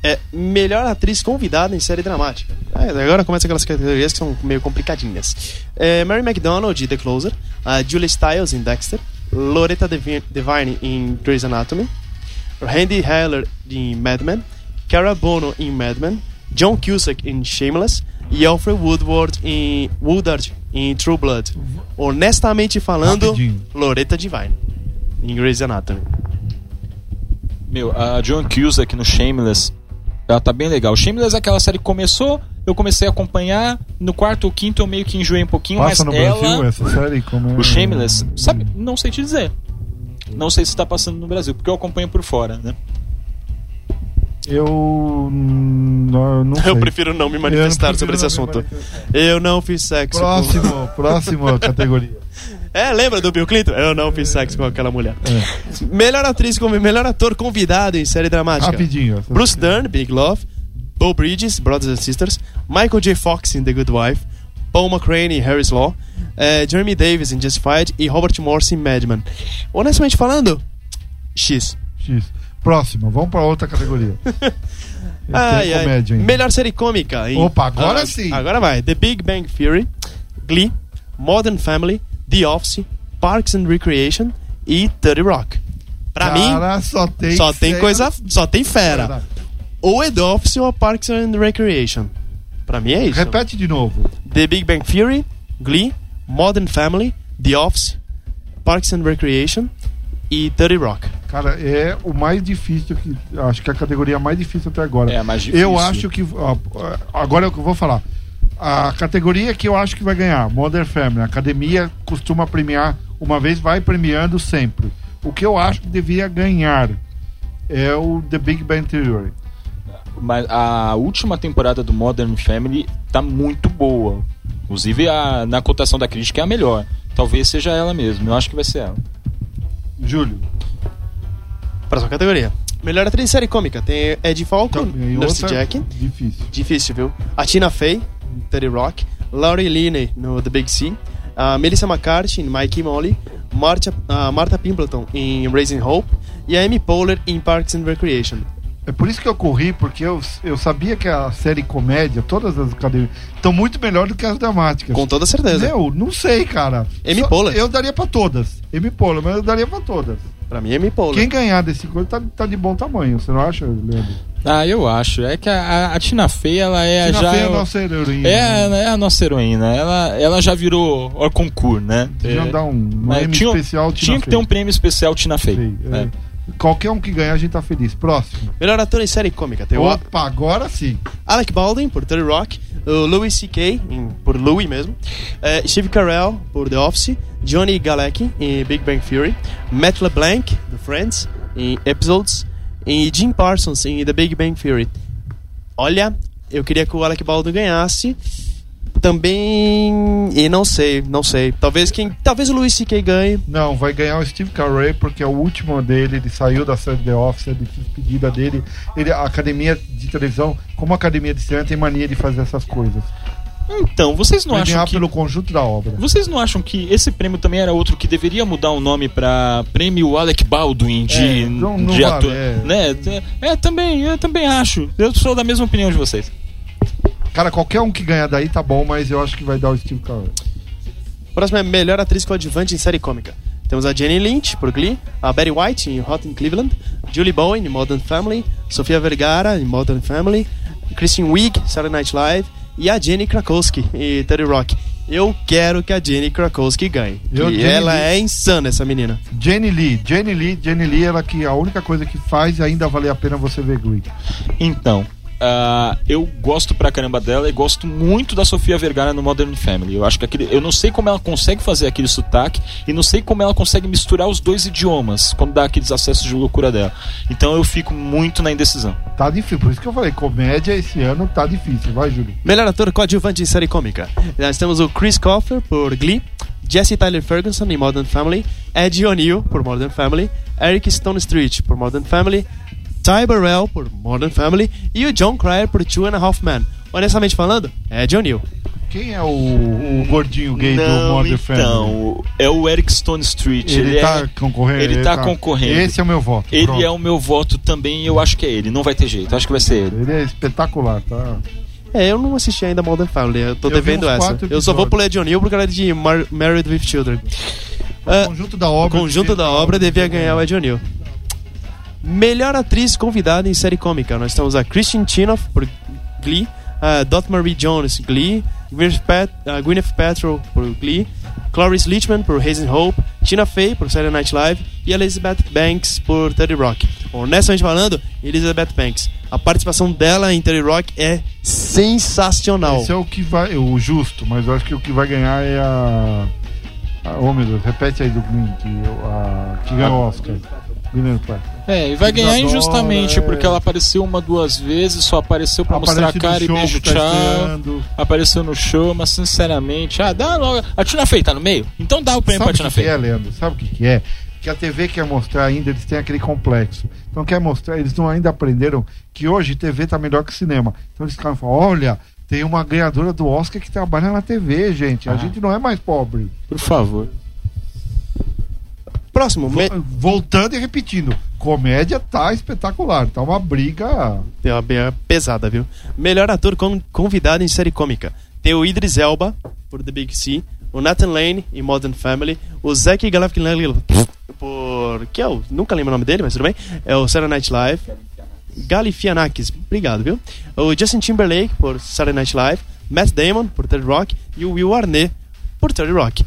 é Melhor Atriz Convidada em Série Dramática. Ah, agora começa aquelas categorias que são meio complicadinhas. É Mary McDonald de The Closer, a Julia Stiles em Dexter, Loretta Devi- Devine em Grey's Anatomy, Randy Heller em Mad Men, Cara Bono em Mad Men, John Cusack em Shameless e Alfred Woodward em Woodard em True Blood. Honestamente falando, Rapidinho. Loretta Devine em Grey's Anatomy. Meu, a John Cusack no Shameless, ela tá bem legal. Shameless é aquela série que começou, eu comecei a acompanhar, no quarto ou quinto eu meio que enjoei um pouquinho, Passa no mas ela... Brasil essa série? Como é? O Shameless, sabe, não sei te dizer. Não sei se tá passando no Brasil, porque eu acompanho por fora, né? Eu não, não sei. Eu prefiro não me manifestar sobre esse assunto. Eu não fiz sexo. Próximo, próximo categoria. É, lembra do Bill Clinton? Eu não fiz sexo com aquela mulher. É. Melhor atriz melhor ator convidado em série dramática. Rapidinho. Bruce Dern, Big Love, Bo Bridges, Brothers and Sisters, Michael J. Fox em The Good Wife, Paul McCrane em Harry's Law, eh, Jeremy Davis em Justified e Robert Morse em Mad Men. Honestamente falando, X. X. Próximo, vamos pra outra categoria. Ai, Tem ai. comédia ainda. Melhor série cômica. Em... Opa, agora Ah, sim. Agora vai. The Big Bang Theory, Glee, Modern Family, The Office, Parks and Recreation e 30 Rock. Pra mim, Cara, só tem só tem fera. coisa, só tem fera. Verdade. Ou é The Office ou Parks and Recreation. Pra mim é isso. Repete de novo. The Big Bang Theory, Glee, Modern Family, The Office, Parks and Recreation e 30 Rock. Cara, é o mais difícil que. Acho que é a categoria mais difícil até agora. É a mais difícil. Eu acho que. ó, agora é o que eu vou falar. A categoria que eu acho que vai ganhar, Modern Family. A academia costuma premiar uma vez, vai premiando sempre. O que eu acho que devia ganhar é o The Big Bang Theory. Mas a última temporada do Modern Family tá muito boa. Inclusive a, na cotação da crítica é a melhor. Talvez seja ela mesmo. Eu acho que vai ser ela. Júlio. Próxima categoria. Melhor atriz em série cômica. Tem Ed Falco, Nurse Jack. Difícil. Difícil, viu? A Tina Fey, 30 Rock. Laurie Linney, no The Big Sea. A Melissa McCarthy, em Mikey Molly. Marta, a Martha Pimpleton, em Raising Hope. E a Amy Poehler, em Parks and Recreation. É por isso que eu corri, porque eu, eu sabia que a série comédia, todas as academias, estão muito melhor do que as dramáticas. Com toda certeza. Meu, não sei, cara. Amy Poehler. Eu daria pra todas. Amy Poehler, mas eu daria pra todas. Pra mim, Amy Poehler. Quem ganhar desse coisa tá, tá de bom tamanho, você não acha, Leandro? Ah, eu acho. É que a, a- a Tina Fey, ela é Tina já. Fey é a nossa heroína. é, né? é a nossa heroína. Ela, ela já virou o concurso, né? Deviam É, dar um, um tinha, especial Tina tinha que Fey. ter um prêmio especial Tina Fey. Sei, é. É. Qualquer um que ganhar, a gente tá feliz. Próximo. Melhor ator em série cômica. Tem o Opa, agora sim. Alec Baldwin, por 30 Rock. O Louis C.K., por Louis mesmo. eh, Steve Carell, por The Office. Johnny Galecki, em Big Bang Theory. Matt LeBlanc, do Friends, em Episodes. E Jim Parsons, em The Big Bang Theory. Olha, eu queria que o Alec Baldwin ganhasse. Também... E não sei, não sei. Talvez quem... Talvez o Louis C.K. ganhe. Não, vai ganhar o Steve Carell, porque é o último dele, ele saiu da série The Office, é de despedida dele. Ele, a academia de televisão, como a academia de cinema, tem mania de fazer essas coisas. Então, vocês não acham que. pelo conjunto da obra. Vocês não acham que esse prêmio também era outro que deveria mudar o nome pra Prêmio Alec Baldwin de, É, não- não de vale, ator? é. Né? É, também, eu também acho. Eu sou da mesma opinião de vocês. Cara, qualquer um que ganhar daí tá bom, mas eu acho que vai dar o Steve Carell. Próximo é melhor atriz coadjuvante em série cômica. Temos a Jenny Lynch, por Glee, a Betty White, em Hot in Cleveland, Julie Bowen, em Modern Family, Sofia Vergara, em Modern Family, Kristen Wiig, Saturday Night Live, e a Jenny Krakowski, em 30 Rock. Eu quero que a Jenny Krakowski ganhe. Eu, e Jenny ela Lee- é insana, essa menina. Jenny Lee, Jenny Lee, Jenny Lee, ela que a única coisa que faz ainda vale a pena você ver Glee. Então, ah, eu gosto pra caramba dela e gosto muito da Sofia Vergara no Modern Family. Eu acho que aquele, eu não sei como ela consegue fazer aquele sotaque e não sei como ela consegue misturar os dois idiomas quando dá aqueles acessos de loucura dela. Então eu fico muito na indecisão. Tá difícil, por isso que eu falei, comédia esse ano tá difícil. Vai, Júlio. Melhor ator coadjuvante em série cômica. Nós temos o Chris Coffer, por Glee, Jesse Tyler Ferguson, em Modern Family, Ed O'Neill, por Modern Family, Eric Stone Street, por Modern Family, Ty Burrell, por Modern Family, e o John Cryer, por Two and a Half Men. Honestamente falando, Ed O'Neill. Quem é o, o gordinho gay do Modern Family? então, é o Eric Stone Street. Ele, Ele, tá é, concorrendo. ele tá concorrendo. Esse é o meu voto. ele pronto. é o meu voto também eu acho que é ele. Não vai ter jeito. Acho que vai ser ele. Ele é espetacular, tá? É, eu não assisti ainda Modern Family, eu tô Eu devendo essa. quatro Eu só vou episódios. pro Ed O'Neill porque ela é de Mar Married with Children. O Ah, conjunto da O obra. conjunto da obra devia ganhar o Ed O'Neill. Melhor atriz convidada em série cômica. Nós temos a Christian Chinoff por Glee, a Dot Marie Jones, Glee, Gwyneth, Pat, uh, Gwyneth Paltrow por Glee, Cloris Leachman por Hazen Hope, Tina Fey por Saturday Night Live e Elizabeth Banks por 30 Rock. Honestamente falando, Elizabeth Banks. A participação dela em 30 Rock é sensacional. Esse é o que vai. O justo, mas eu acho que o que vai ganhar é a. a oh meu Deus, repete aí do Glee, que, a, que ganhou o Oscar. Gwyneth Paltrow. É, e vai ganhar injustamente, é. porque ela apareceu uma, duas vezes, só apareceu pra mostrar a Aparece cara e beijo tá tchau. Apareceu no show, mas sinceramente, ah, dá logo. A Tina Fey tá no meio? Então dá o prêmio Sabe pra Tina que, que Fey. é, Leandro? Sabe o que, que é? Que a TV quer mostrar ainda, eles têm aquele complexo. Então quer mostrar, eles não ainda aprenderam que hoje TV tá melhor que cinema. Então eles ficam falando, olha, tem uma ganhadora do Oscar que trabalha na TV, gente. A Ah. gente não é mais pobre. Por favor. Próximo, me... Vo- Voltando e repetindo, comédia tá espetacular. Tá uma briga. Tem uma bem pesada, viu? Melhor ator con- convidado em série cômica. Tem o Idris Elba, por The Big C, o Nathan Lane, em Modern Family, o Zac Galifianakis, por... que é o... nunca lembro o nome dele, mas tudo bem. É o Saturday Night Live. Galifianakis, obrigado, viu? O Justin Timberlake, por Saturday Night Live, Matt Damon, por Third Rock, e o Will Arnett, por Third Rock.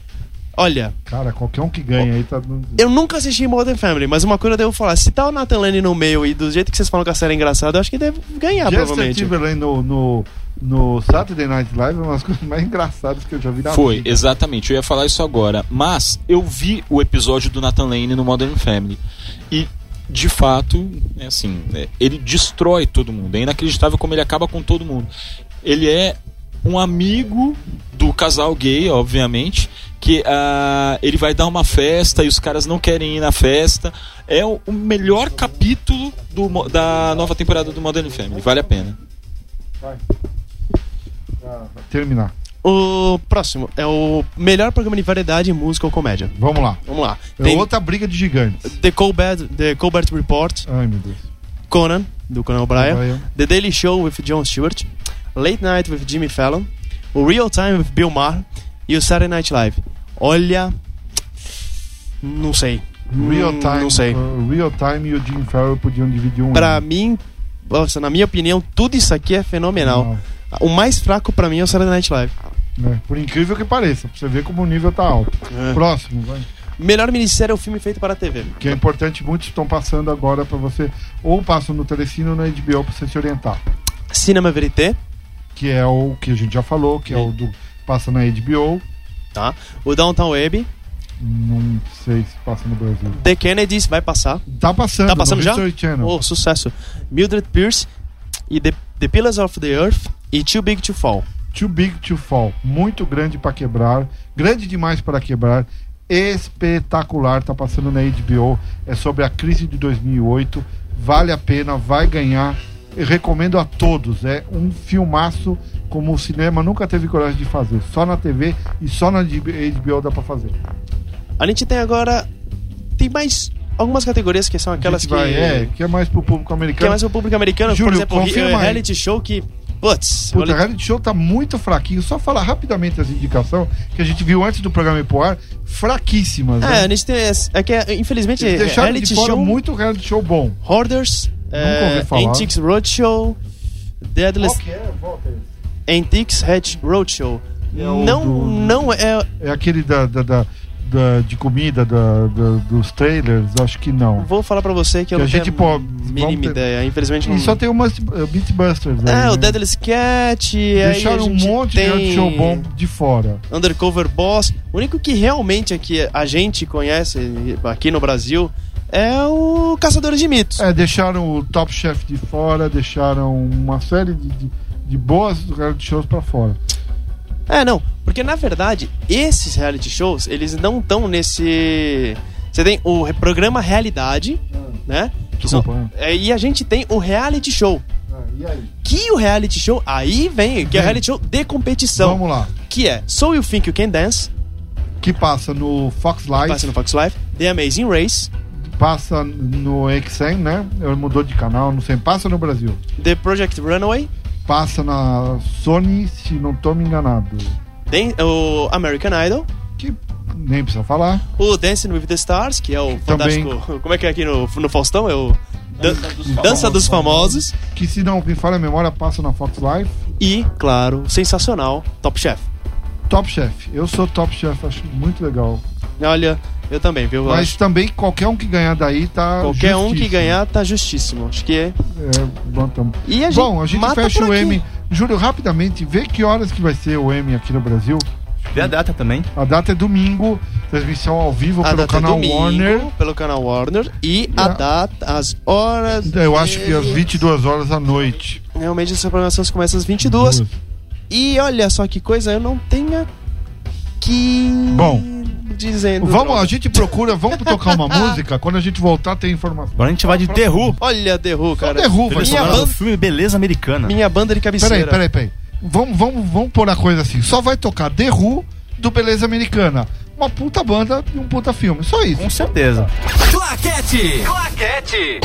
Olha, Cara, qualquer um que ganha aí tá. eu nunca assisti Modern Family, mas uma coisa eu devo falar, se tá o Nathan Lane no meio e do jeito que vocês falam que a série é engraçada, eu acho que deve ganhar, Justin provavelmente. Timberlake no, no, no Saturday Night Live é uma das coisas mais engraçadas que eu já vi na Foi, vida. exatamente. Eu ia falar isso agora. Mas eu vi o episódio do Nathan Lane no Modern Family. E, de fato, é assim, é, ele destrói todo mundo. É inacreditável como ele acaba com todo mundo. Ele é um amigo do casal gay, obviamente, que ah, ele vai dar uma festa e os caras não querem ir na festa. É o, o melhor capítulo do da nova temporada do Modern Family. Vale a pena. Pra terminar. O próximo é o melhor programa de variedade, música ou comédia. Vamos lá. Vamos lá. É Tem outra briga de gigantes. The Colbert, The Colbert Report, Ai, meu Deus. Conan, do Conan O'Brien, O'Brien. The Daily Show with Jon Stewart, Late Night with Jimmy Fallon, o Real Time with Bill Maher e o Saturday Night Live. Olha, não sei. Real Hum, Time, Não sei. uh, Real Time e o Jim Farrell podiam dividir um. Pra ano. mim, nossa, na minha opinião, tudo isso aqui é fenomenal. O mais fraco pra mim é o Saturday Night Live. Não, né? Por incrível que pareça, pra você ver como o nível tá alto. É. Próximo, vai. Melhor minissérie é o filme feito para a TV. Que é importante, muitos estão passando agora pra você. Ou passam no Telecine ou na HBO pra você se orientar. Cinema Verité, Que é o que a gente já falou, que é o do. Passa na HBO. tá? O Downtown Web, Não sei se passa no Brasil. The Kennedys vai passar. Tá passando. Tá passando já? Channel. Oh, sucesso. Mildred Pierce e The, The Pillars of the Earth e Too Big to Fall. Too Big to Fall. Muito grande pra quebrar. Grande demais para quebrar. Espetacular. Tá passando na HBO. É sobre a crise de 2008. Vale a pena, vai ganhar. Eu recomendo a todos. É um filmaço como o cinema nunca teve coragem de fazer. Só na TV e só na HBO dá pra fazer. A gente tem agora. Tem mais algumas categorias que são aquelas que. vai, é, que é mais pro público americano. que é mais o público americano, Júlio, por exemplo, confirma aí. reality show que Putz, Puta, olha- reality show tá muito fraquinho. Só falar rapidamente as indicações que a gente viu antes do programa ir pro ar, fraquíssimas. é, né? a gente tem. É que, infelizmente, Eles deixaram reality de fora show. muito reality show bom. Hoarders, é. Antiques Roadshow, Deadless Qual que é? Volta aí. Antiques Head Roadshow. É o não, do- não é. É aquele da, da, da- da- de comida da, da- dos trailers? Acho que não. Vou falar pra você que eu Que a não gente, tenho pô, a mínima ter- ideia. Infelizmente não. E só tem umas uh, Beatbusters aí, É, o né? Deadless Cat. aí a Deixaram um monte tem de show bom de fora. Undercover Boss. O único que realmente aqui a gente conhece aqui no Brasil é o Caçadores de Mitos. É, deixaram o Top Chef de fora, deixaram uma série de, de, de boas reality shows pra fora. É, não, porque na verdade, esses reality shows, eles não estão nesse. Você tem o programa Realidade, né? Que são- Desculpa, é, e a gente tem o reality show. e aí? Que o reality show, aí vem, que é o reality show de competição. Vamos lá. Que é So You Think You Can Dance, Que passa no Fox Live, passa no Fox Life, The Amazing Race, passa no XM, né? Ele mudou de canal, não sei. Passa no Brasil. The Project Runaway, Passa na Sony, se não tô me enganado. Dan- o American Idol, Que nem precisa falar. o Dancing with the Stars, que é o Também. fantástico. Como é que é aqui no, no Faustão? É o Dan- Dança dos Famosos. Que se não me falha a memória, passa na Fox Live. E, claro, sensacional, Top Chef. Top Chef. Eu sou Top Chef, acho muito legal. Olha, eu também, viu? Mas acho também qualquer um que ganhar daí tá. qualquer um que justíssimo. ganhar tá justíssimo. Acho que é. É, bom, tam- E a gente Bom, a gente fecha o. M. Júlio, rapidamente, vê que horas que vai ser o M aqui no Brasil. Vê a data também. A data é domingo, transmissão ao vivo A pelo data é canal domingo, Warner. pelo canal Warner e a É. data, as horas. Eu acho que às dele- 22 horas da noite. Realmente essa programação começa às 22. Duas. E olha só que coisa, eu não tenho aqui. Bom, Dizendo. Vamos, droga. a gente procura, vamos tocar uma música. Quando a gente voltar, tem informação. Agora a gente vai de The Who. Olha, The Who, Só cara. The Who, vai Minha do banda- filme Beleza Americana. Minha banda de cabeceira. Peraí, peraí, peraí. Vamos, vamos, vamos pôr a coisa assim. Só vai tocar The Who do Beleza Americana. Uma puta banda e um puta filme. Só isso. Com certeza. Claquete. Claquete.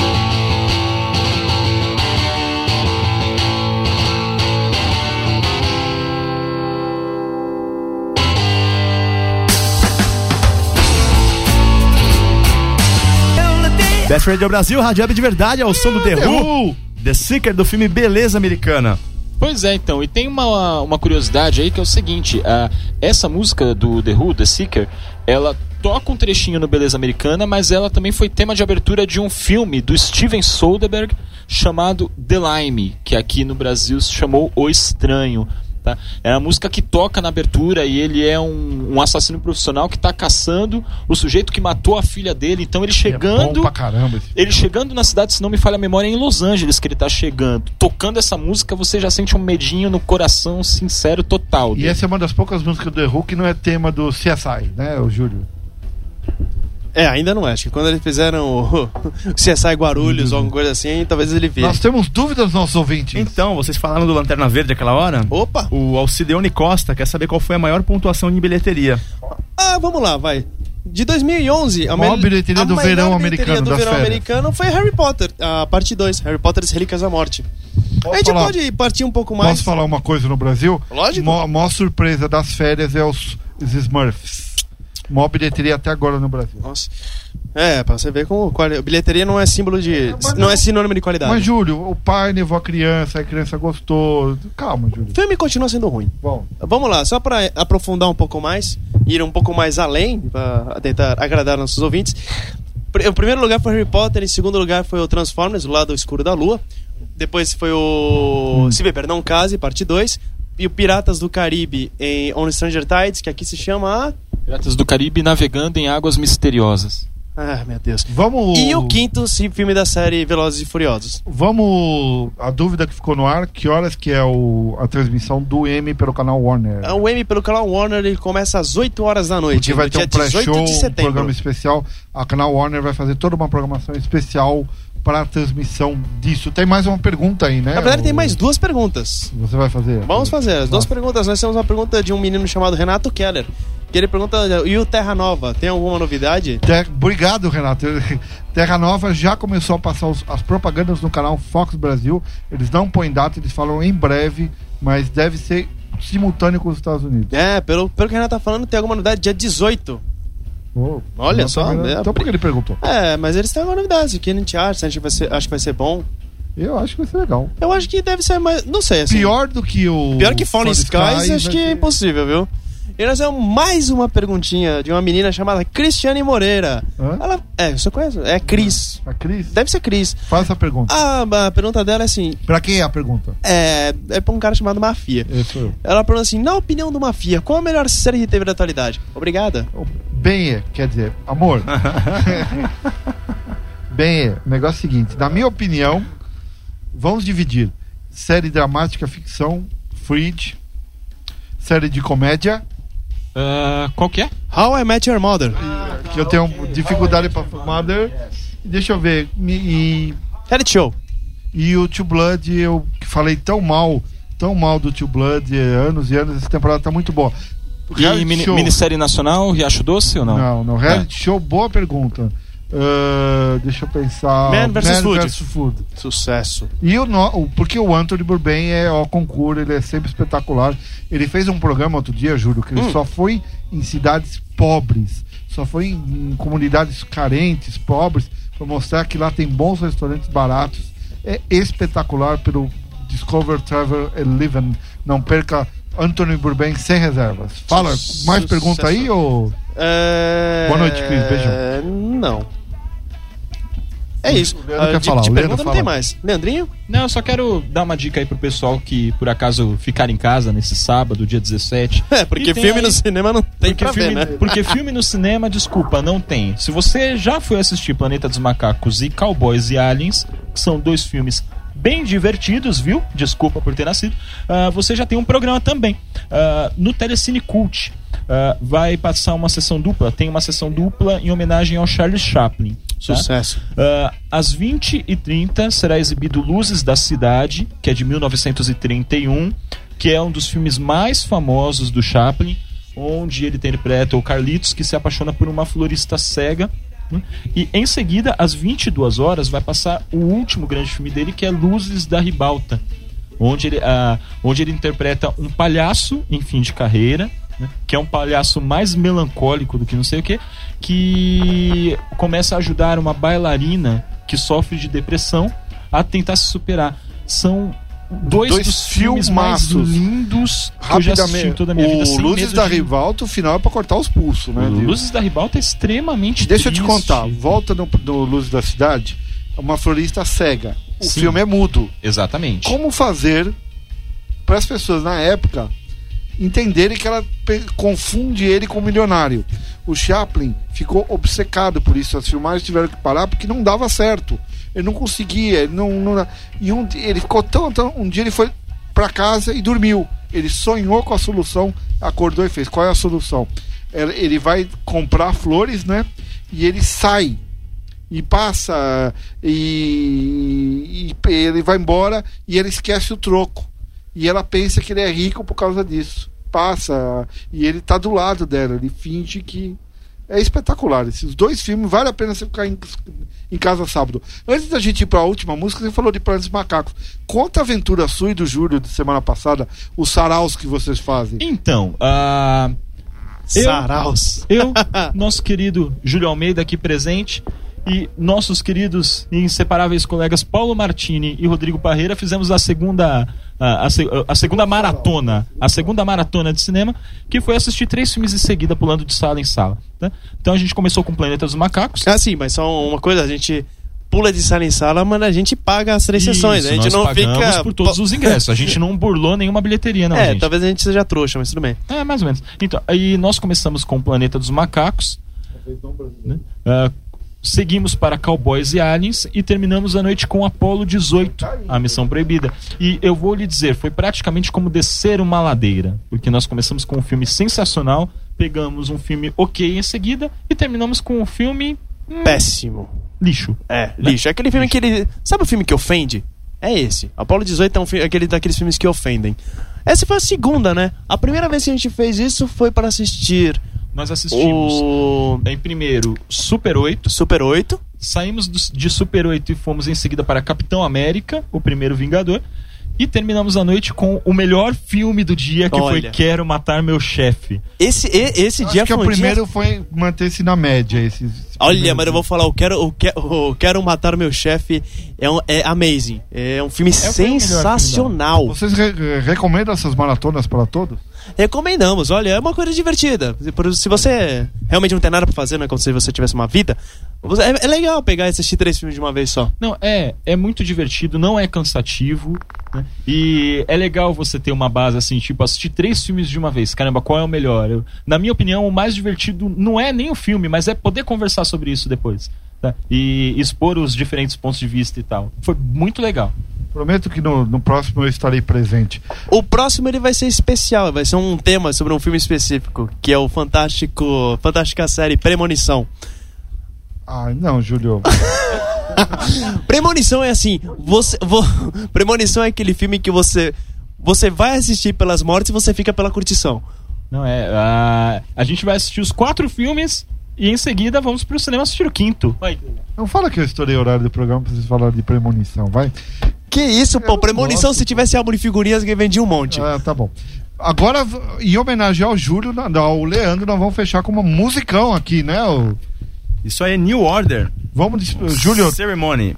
Best Radio Brasil, Rádio de verdade, é o som do The, The Who. The Seeker do filme Beleza Americana. Pois é, então, e tem uma, uma curiosidade aí que é o seguinte: ah, essa música do The Who, The Seeker, ela toca um trechinho no Beleza Americana, mas ela também foi tema de abertura de um filme do Steven Soderbergh chamado The Lime, que aqui no Brasil se chamou O Estranho. Tá? É a música que toca na abertura e ele é um, um assassino profissional que está caçando o sujeito que matou a filha dele. Então ele É chegando. pra caramba Ele chegando na cidade, se não me falha a memória, é em Los Angeles que ele tá chegando. Tocando essa música, você já sente um medinho no coração sincero total. E dele. essa é uma das poucas músicas do The Who que não é tema do CSI, né, o Júlio? É, ainda não é. Acho que quando eles fizeram o CSI Guarulhos ou alguma coisa assim, talvez ele veja. Nós temos dúvidas, nossos ouvintes. Então, vocês falaram do Lanterna Verde aquela hora? Opa! O Alcideone Costa quer saber qual foi a maior pontuação de bilheteria. Ah, vamos lá, vai. De 2011, a, Maior bilheteria a do maior verão bilheteria americano, do das verão férias. americano foi Harry Potter, a parte 2, Harry Potter e as Relíquias da Morte. a gente falar- pode partir um pouco mais. Posso falar uma coisa no Brasil? Lógico. Mó- A maior surpresa das férias é os, os Smurfs. Maior bilheteria até agora no Brasil. Nossa. É, pra você ver como quali- bilheteria não é símbolo de. mas não é sinônimo de qualidade. Mas, Júlio, o pai levou a criança, a criança gostou. Calma, Júlio. O filme continua sendo ruim. Bom, Vamos lá, só para aprofundar um pouco mais, ir um pouco mais além, para tentar agradar nossos ouvintes. O primeiro lugar foi Harry Potter, em segundo lugar foi o Transformers, o lado escuro da lua. Depois foi o Se Beber Não Case, parte 2. E o Piratas do Caribe em On Stranger Tides, que aqui se chama. Piratas do Caribe navegando em águas misteriosas. Ah, meu Deus. vamos. E o quinto sim, filme da série Velozes e Furiosos. Vamos. A dúvida que ficou no ar: que horas que é o, a transmissão do M pelo canal Warner? O M pelo canal Warner ele começa às 8 horas da noite. Porque vai ter um dia 18 pré-show, de um setembro. programa especial. A canal Warner vai fazer toda uma programação especial para a transmissão disso. Tem mais uma pergunta aí, né? Na verdade, tem O- mais duas perguntas. Você vai fazer? Vamos fazer as duas perguntas. Nós temos uma pergunta de um menino chamado Renato Keller. Que ele pergunta, e o Terra Nova, tem alguma novidade? Ter- Obrigado, Renato. Terra Nova já começou a passar os- as propagandas no canal Fox Brasil. Eles não põem data, eles falam em breve, mas deve ser simultâneo com os Estados Unidos. É, pelo, pelo que o Renato tá falando, tem alguma novidade dia 18. Oh, Olha só, é, Então por que ele perguntou? É, mas eles têm alguma novidade. O que a gente acha? A gente vai ser, acha que vai ser bom. Eu acho que vai ser legal. Eu acho que deve ser mais. Não sei, assim. Pior do que o. Pior que Fallen Skies, acho vai que é impossível, viu? E nós temos mais uma perguntinha de uma menina chamada Cristiane Moreira. Hã? Ela. É, você conhece? É Cris. A Cris? Deve ser Cris. Faz essa pergunta. A, a pergunta dela é assim: Pra quem é a pergunta? é, é pra um cara chamado Mafia. Esse sou eu. Ela pergunta assim: na opinião do Mafia, qual a melhor série de TV da atualidade? Obrigada. Bem, é, quer dizer, amor. Bem, é, o negócio é o seguinte: na minha opinião, vamos dividir série dramática, ficção, Fridge, série de comédia, Ah, qual que é? How I Met Your Mother. que eu tenho dificuldade pra Mother. E deixa eu ver. E, Reality Show. e o Tio Blood, eu falei tão mal, tão mal do Tio Blood, eh, anos e anos, essa temporada tá muito boa. Reality E mini- minissérie nacional, Riacho Doce ou não? Não, não. Reality show, boa pergunta. Ah, deixa eu pensar. Man versus Food. versus Food. Sucesso. E o, no- o- porque o Anthony Burbain é ó concurso, ele é sempre espetacular. Ele fez um programa outro dia, juro, que ele Hum. só foi em cidades pobres, só foi em, em comunidades carentes, pobres, para mostrar que lá tem bons restaurantes baratos. É espetacular pelo Discover Travel and Living. Não perca Anthony Burbain sem reservas. Fala, mais pergunta aí ou É... Boa noite, Cris. Beijão. Não. É isso. O Leandro Ah, quer de, falar, de pergunta não fala. tem mais. Leandrinho? Não, eu só quero dar uma dica aí pro pessoal que, por acaso, ficar em casa nesse sábado, dia 17. É, porque filme aí- no cinema não tem porque pra filme, ver, né? Porque filme no cinema, desculpa, não tem. Se você já foi assistir Planeta dos Macacos e Cowboys e Aliens, que são dois filmes bem divertidos, viu? Desculpa por ter nascido. ah, você já tem um programa também. ah, no Telecine Cult. Ah, vai passar uma sessão dupla. Tem uma sessão dupla em homenagem ao Charles Chaplin. tá? Sucesso. Ah, às 20h30 será exibido Luzes da Cidade, que é de 1931, que é um dos filmes mais famosos do Chaplin, onde ele interpreta o Carlitos, que se apaixona por uma florista cega. né? E em seguida, às 22 horas, vai passar o último grande filme dele, que é Luzes da Ribalta, onde ele, ah, onde ele interpreta um palhaço em fim de carreira, né, que é um palhaço mais melancólico do que não sei o que, que começa a ajudar uma bailarina que sofre de depressão a tentar se superar. São dois, Dois dos filmes mais filmaços. lindos que eu já assisti toda a minha vida. o sem Luzes da de- Rivalta, o final é pra cortar os pulsos, né? O Luzes da Ribalta é extremamente Deixa eu te triste. contar, volta no, no Luzes da Cidade, uma florista cega. O Sim. filme é mudo. Exatamente. Como fazer para as pessoas na época entenderem que ela confunde ele com o milionário? O Chaplin ficou obcecado por isso. As filmagens tiveram que parar porque não dava certo. Ele não conseguia. Ele não, não- e um, ele ficou tão, tão. Um dia ele foi para casa e dormiu. Ele sonhou com a solução, acordou e fez. Qual é a solução? Ele ele vai comprar flores, né? E ele sai e passa e, e ele vai embora e ele esquece o troco e ela pensa que ele é rico por causa disso. Passa e ele tá do lado dela ele finge que é espetacular. Esses dois filmes vale a pena você ficar em, em casa sábado. Antes da gente ir para a última música você falou de Planos Macacos. Conta a aventura sua e do Júlio de semana passada os saraus que vocês fazem. Então, ah, Eu- Saraus. eu, nosso querido Júlio Almeida aqui presente e nossos queridos e inseparáveis colegas Paulo Martini e Rodrigo Parreira fizemos a segunda a, a a segunda maratona, a segunda maratona de cinema, que foi assistir três filmes em seguida pulando de sala em sala. tá? Então a gente começou com Planeta dos Macacos. Ah, sim, mas só uma coisa, a gente pula de sala em sala, mas a gente paga as três sessões. Isso, A gente não fica. por todos os ingressos. A gente não burlou nenhuma bilheteria, não, é, gente. talvez a gente seja trouxa, mas tudo bem. É, mais ou menos. Então, aí nós começamos com o Planeta dos Macacos. né? Ah, seguimos para Cowboys e Aliens e terminamos a noite com Apollo 18, a missão proibida. E eu vou lhe dizer, foi praticamente como descer uma ladeira, porque nós começamos com um filme sensacional, pegamos um filme ok em seguida e terminamos com um filme hum, Péssimo. lixo. É, lixo. É aquele filme que ele. Sabe o filme que ofende? É esse. Apolo 18 é um fi- aquele daqueles filmes que ofendem. Essa foi a segunda, né? A primeira vez que a gente fez isso foi para assistir Nós assistimos, O em primeiro, Super 8. Super 8. Saímos de Super 8 e fomos em seguida para Capitão América, o primeiro Vingador. E terminamos a noite com o melhor filme do dia, que Olha. foi Quero Matar Meu Chefe. Esse, e- esse Acho dia que foi o um dia- primeiro foi manter-se na média. Esse, esse Olha, primeiro mas eu vou falar, eu quero, eu quero, eu quero matar o meu chefe. É, um, é amazing. É um filme o melhor sensacional. Vocês re- recomendam essas maratonas para todos? Recomendamos, olha, é uma coisa divertida. Se você realmente não tem nada pra fazer, né? Como se você tivesse uma vida, é, é legal pegar e assistir três filmes de uma vez só. Não, é, é muito divertido, não é cansativo, né? E é legal você ter uma base assim, tipo, assistir três filmes de uma vez. Caramba, qual é o melhor? Eu- na minha opinião, o mais divertido não é nem o filme, mas é poder conversar sobre isso depois. tá? E expor os diferentes pontos de vista e tal. Foi muito legal. Prometo que no, no próximo eu estarei presente. O próximo ele vai ser especial, vai ser um tema sobre um filme específico, que é o fantástico, fantástica série Premonição. Ah, não, Júlio. Premonição é assim, você, vo- Premonição é aquele filme que você você vai assistir pelas mortes e você fica pela curtição. Não é? A, a gente vai assistir os quatro filmes e em seguida vamos pro cinema assistir o quinto. Não fala que eu estourei o horário do programa pra vocês falarem de premonição, vai? Que isso, pô, Premonição gosto, se tivesse álbum de figurinhas que vendia um monte. Ah, tá bom. Agora, em homenagem ao Júlio, ao Leandro, nós vamos fechar com uma musicão aqui, né? o- Isso aí é New Order. Vamos, Júlio, Ceremony.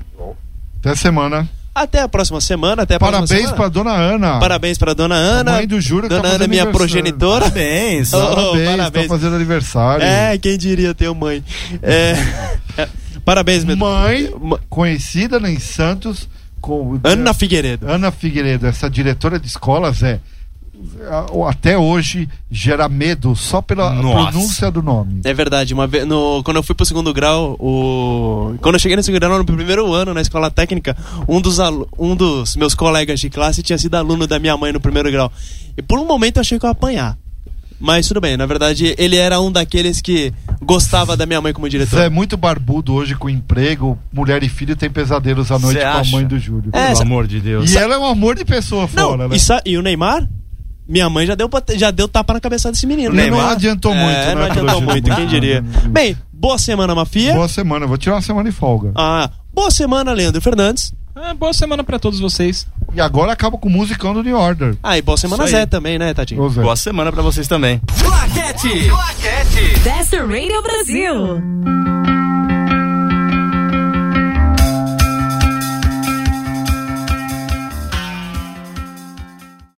até semana. Até a próxima semana, até a Parabéns semana. dona Ana. Parabéns pra dona Ana. mãe do Júlio que Dona tá Ana é minha progenitora. Parabéns. Oh, Parabéns, parabéns. tá fazendo aniversário. É, quem diria ter uma mãe. É, parabéns, meu. Mãe, conhecida em Santos com Ana Figueiredo. Ana Figueiredo, essa diretora de escolas é até hoje gera medo só pela Nossa. pronúncia do nome. É verdade, uma vez, no, quando eu fui pro segundo grau, o, quando eu cheguei no segundo grau, no primeiro ano na escola técnica, um dos, alu- um dos meus colegas de classe tinha sido aluno da minha mãe no primeiro grau. E por um momento eu achei que eu ia apanhar. Mas tudo bem, na verdade ele era um daqueles que gostava da minha mãe como diretor. Zé é muito barbudo hoje com emprego, mulher e filho tem pesadelos à noite Cê com a mãe do Júlio. É, Pelo sa- amor de Deus. E ela é um amor de pessoa Não, fora, né? e, sa- e o Neymar? Minha mãe já deu, já deu tapa na cabeça desse menino. Neymar? Não adiantou É, muito, né? não adiantou pro muito, Júlio? quem diria. Bem, boa semana, Mafia. Boa semana, vou tirar uma semana de folga. Ah, boa semana, Leandro Fernandes. Ah, boa semana pra todos vocês. E agora acaba com o musicão do New Order. Ah, e boa semana. Zé também, né? Ô, Zé. Boa semana pra vocês também. Claquete. Best Radio Brasil.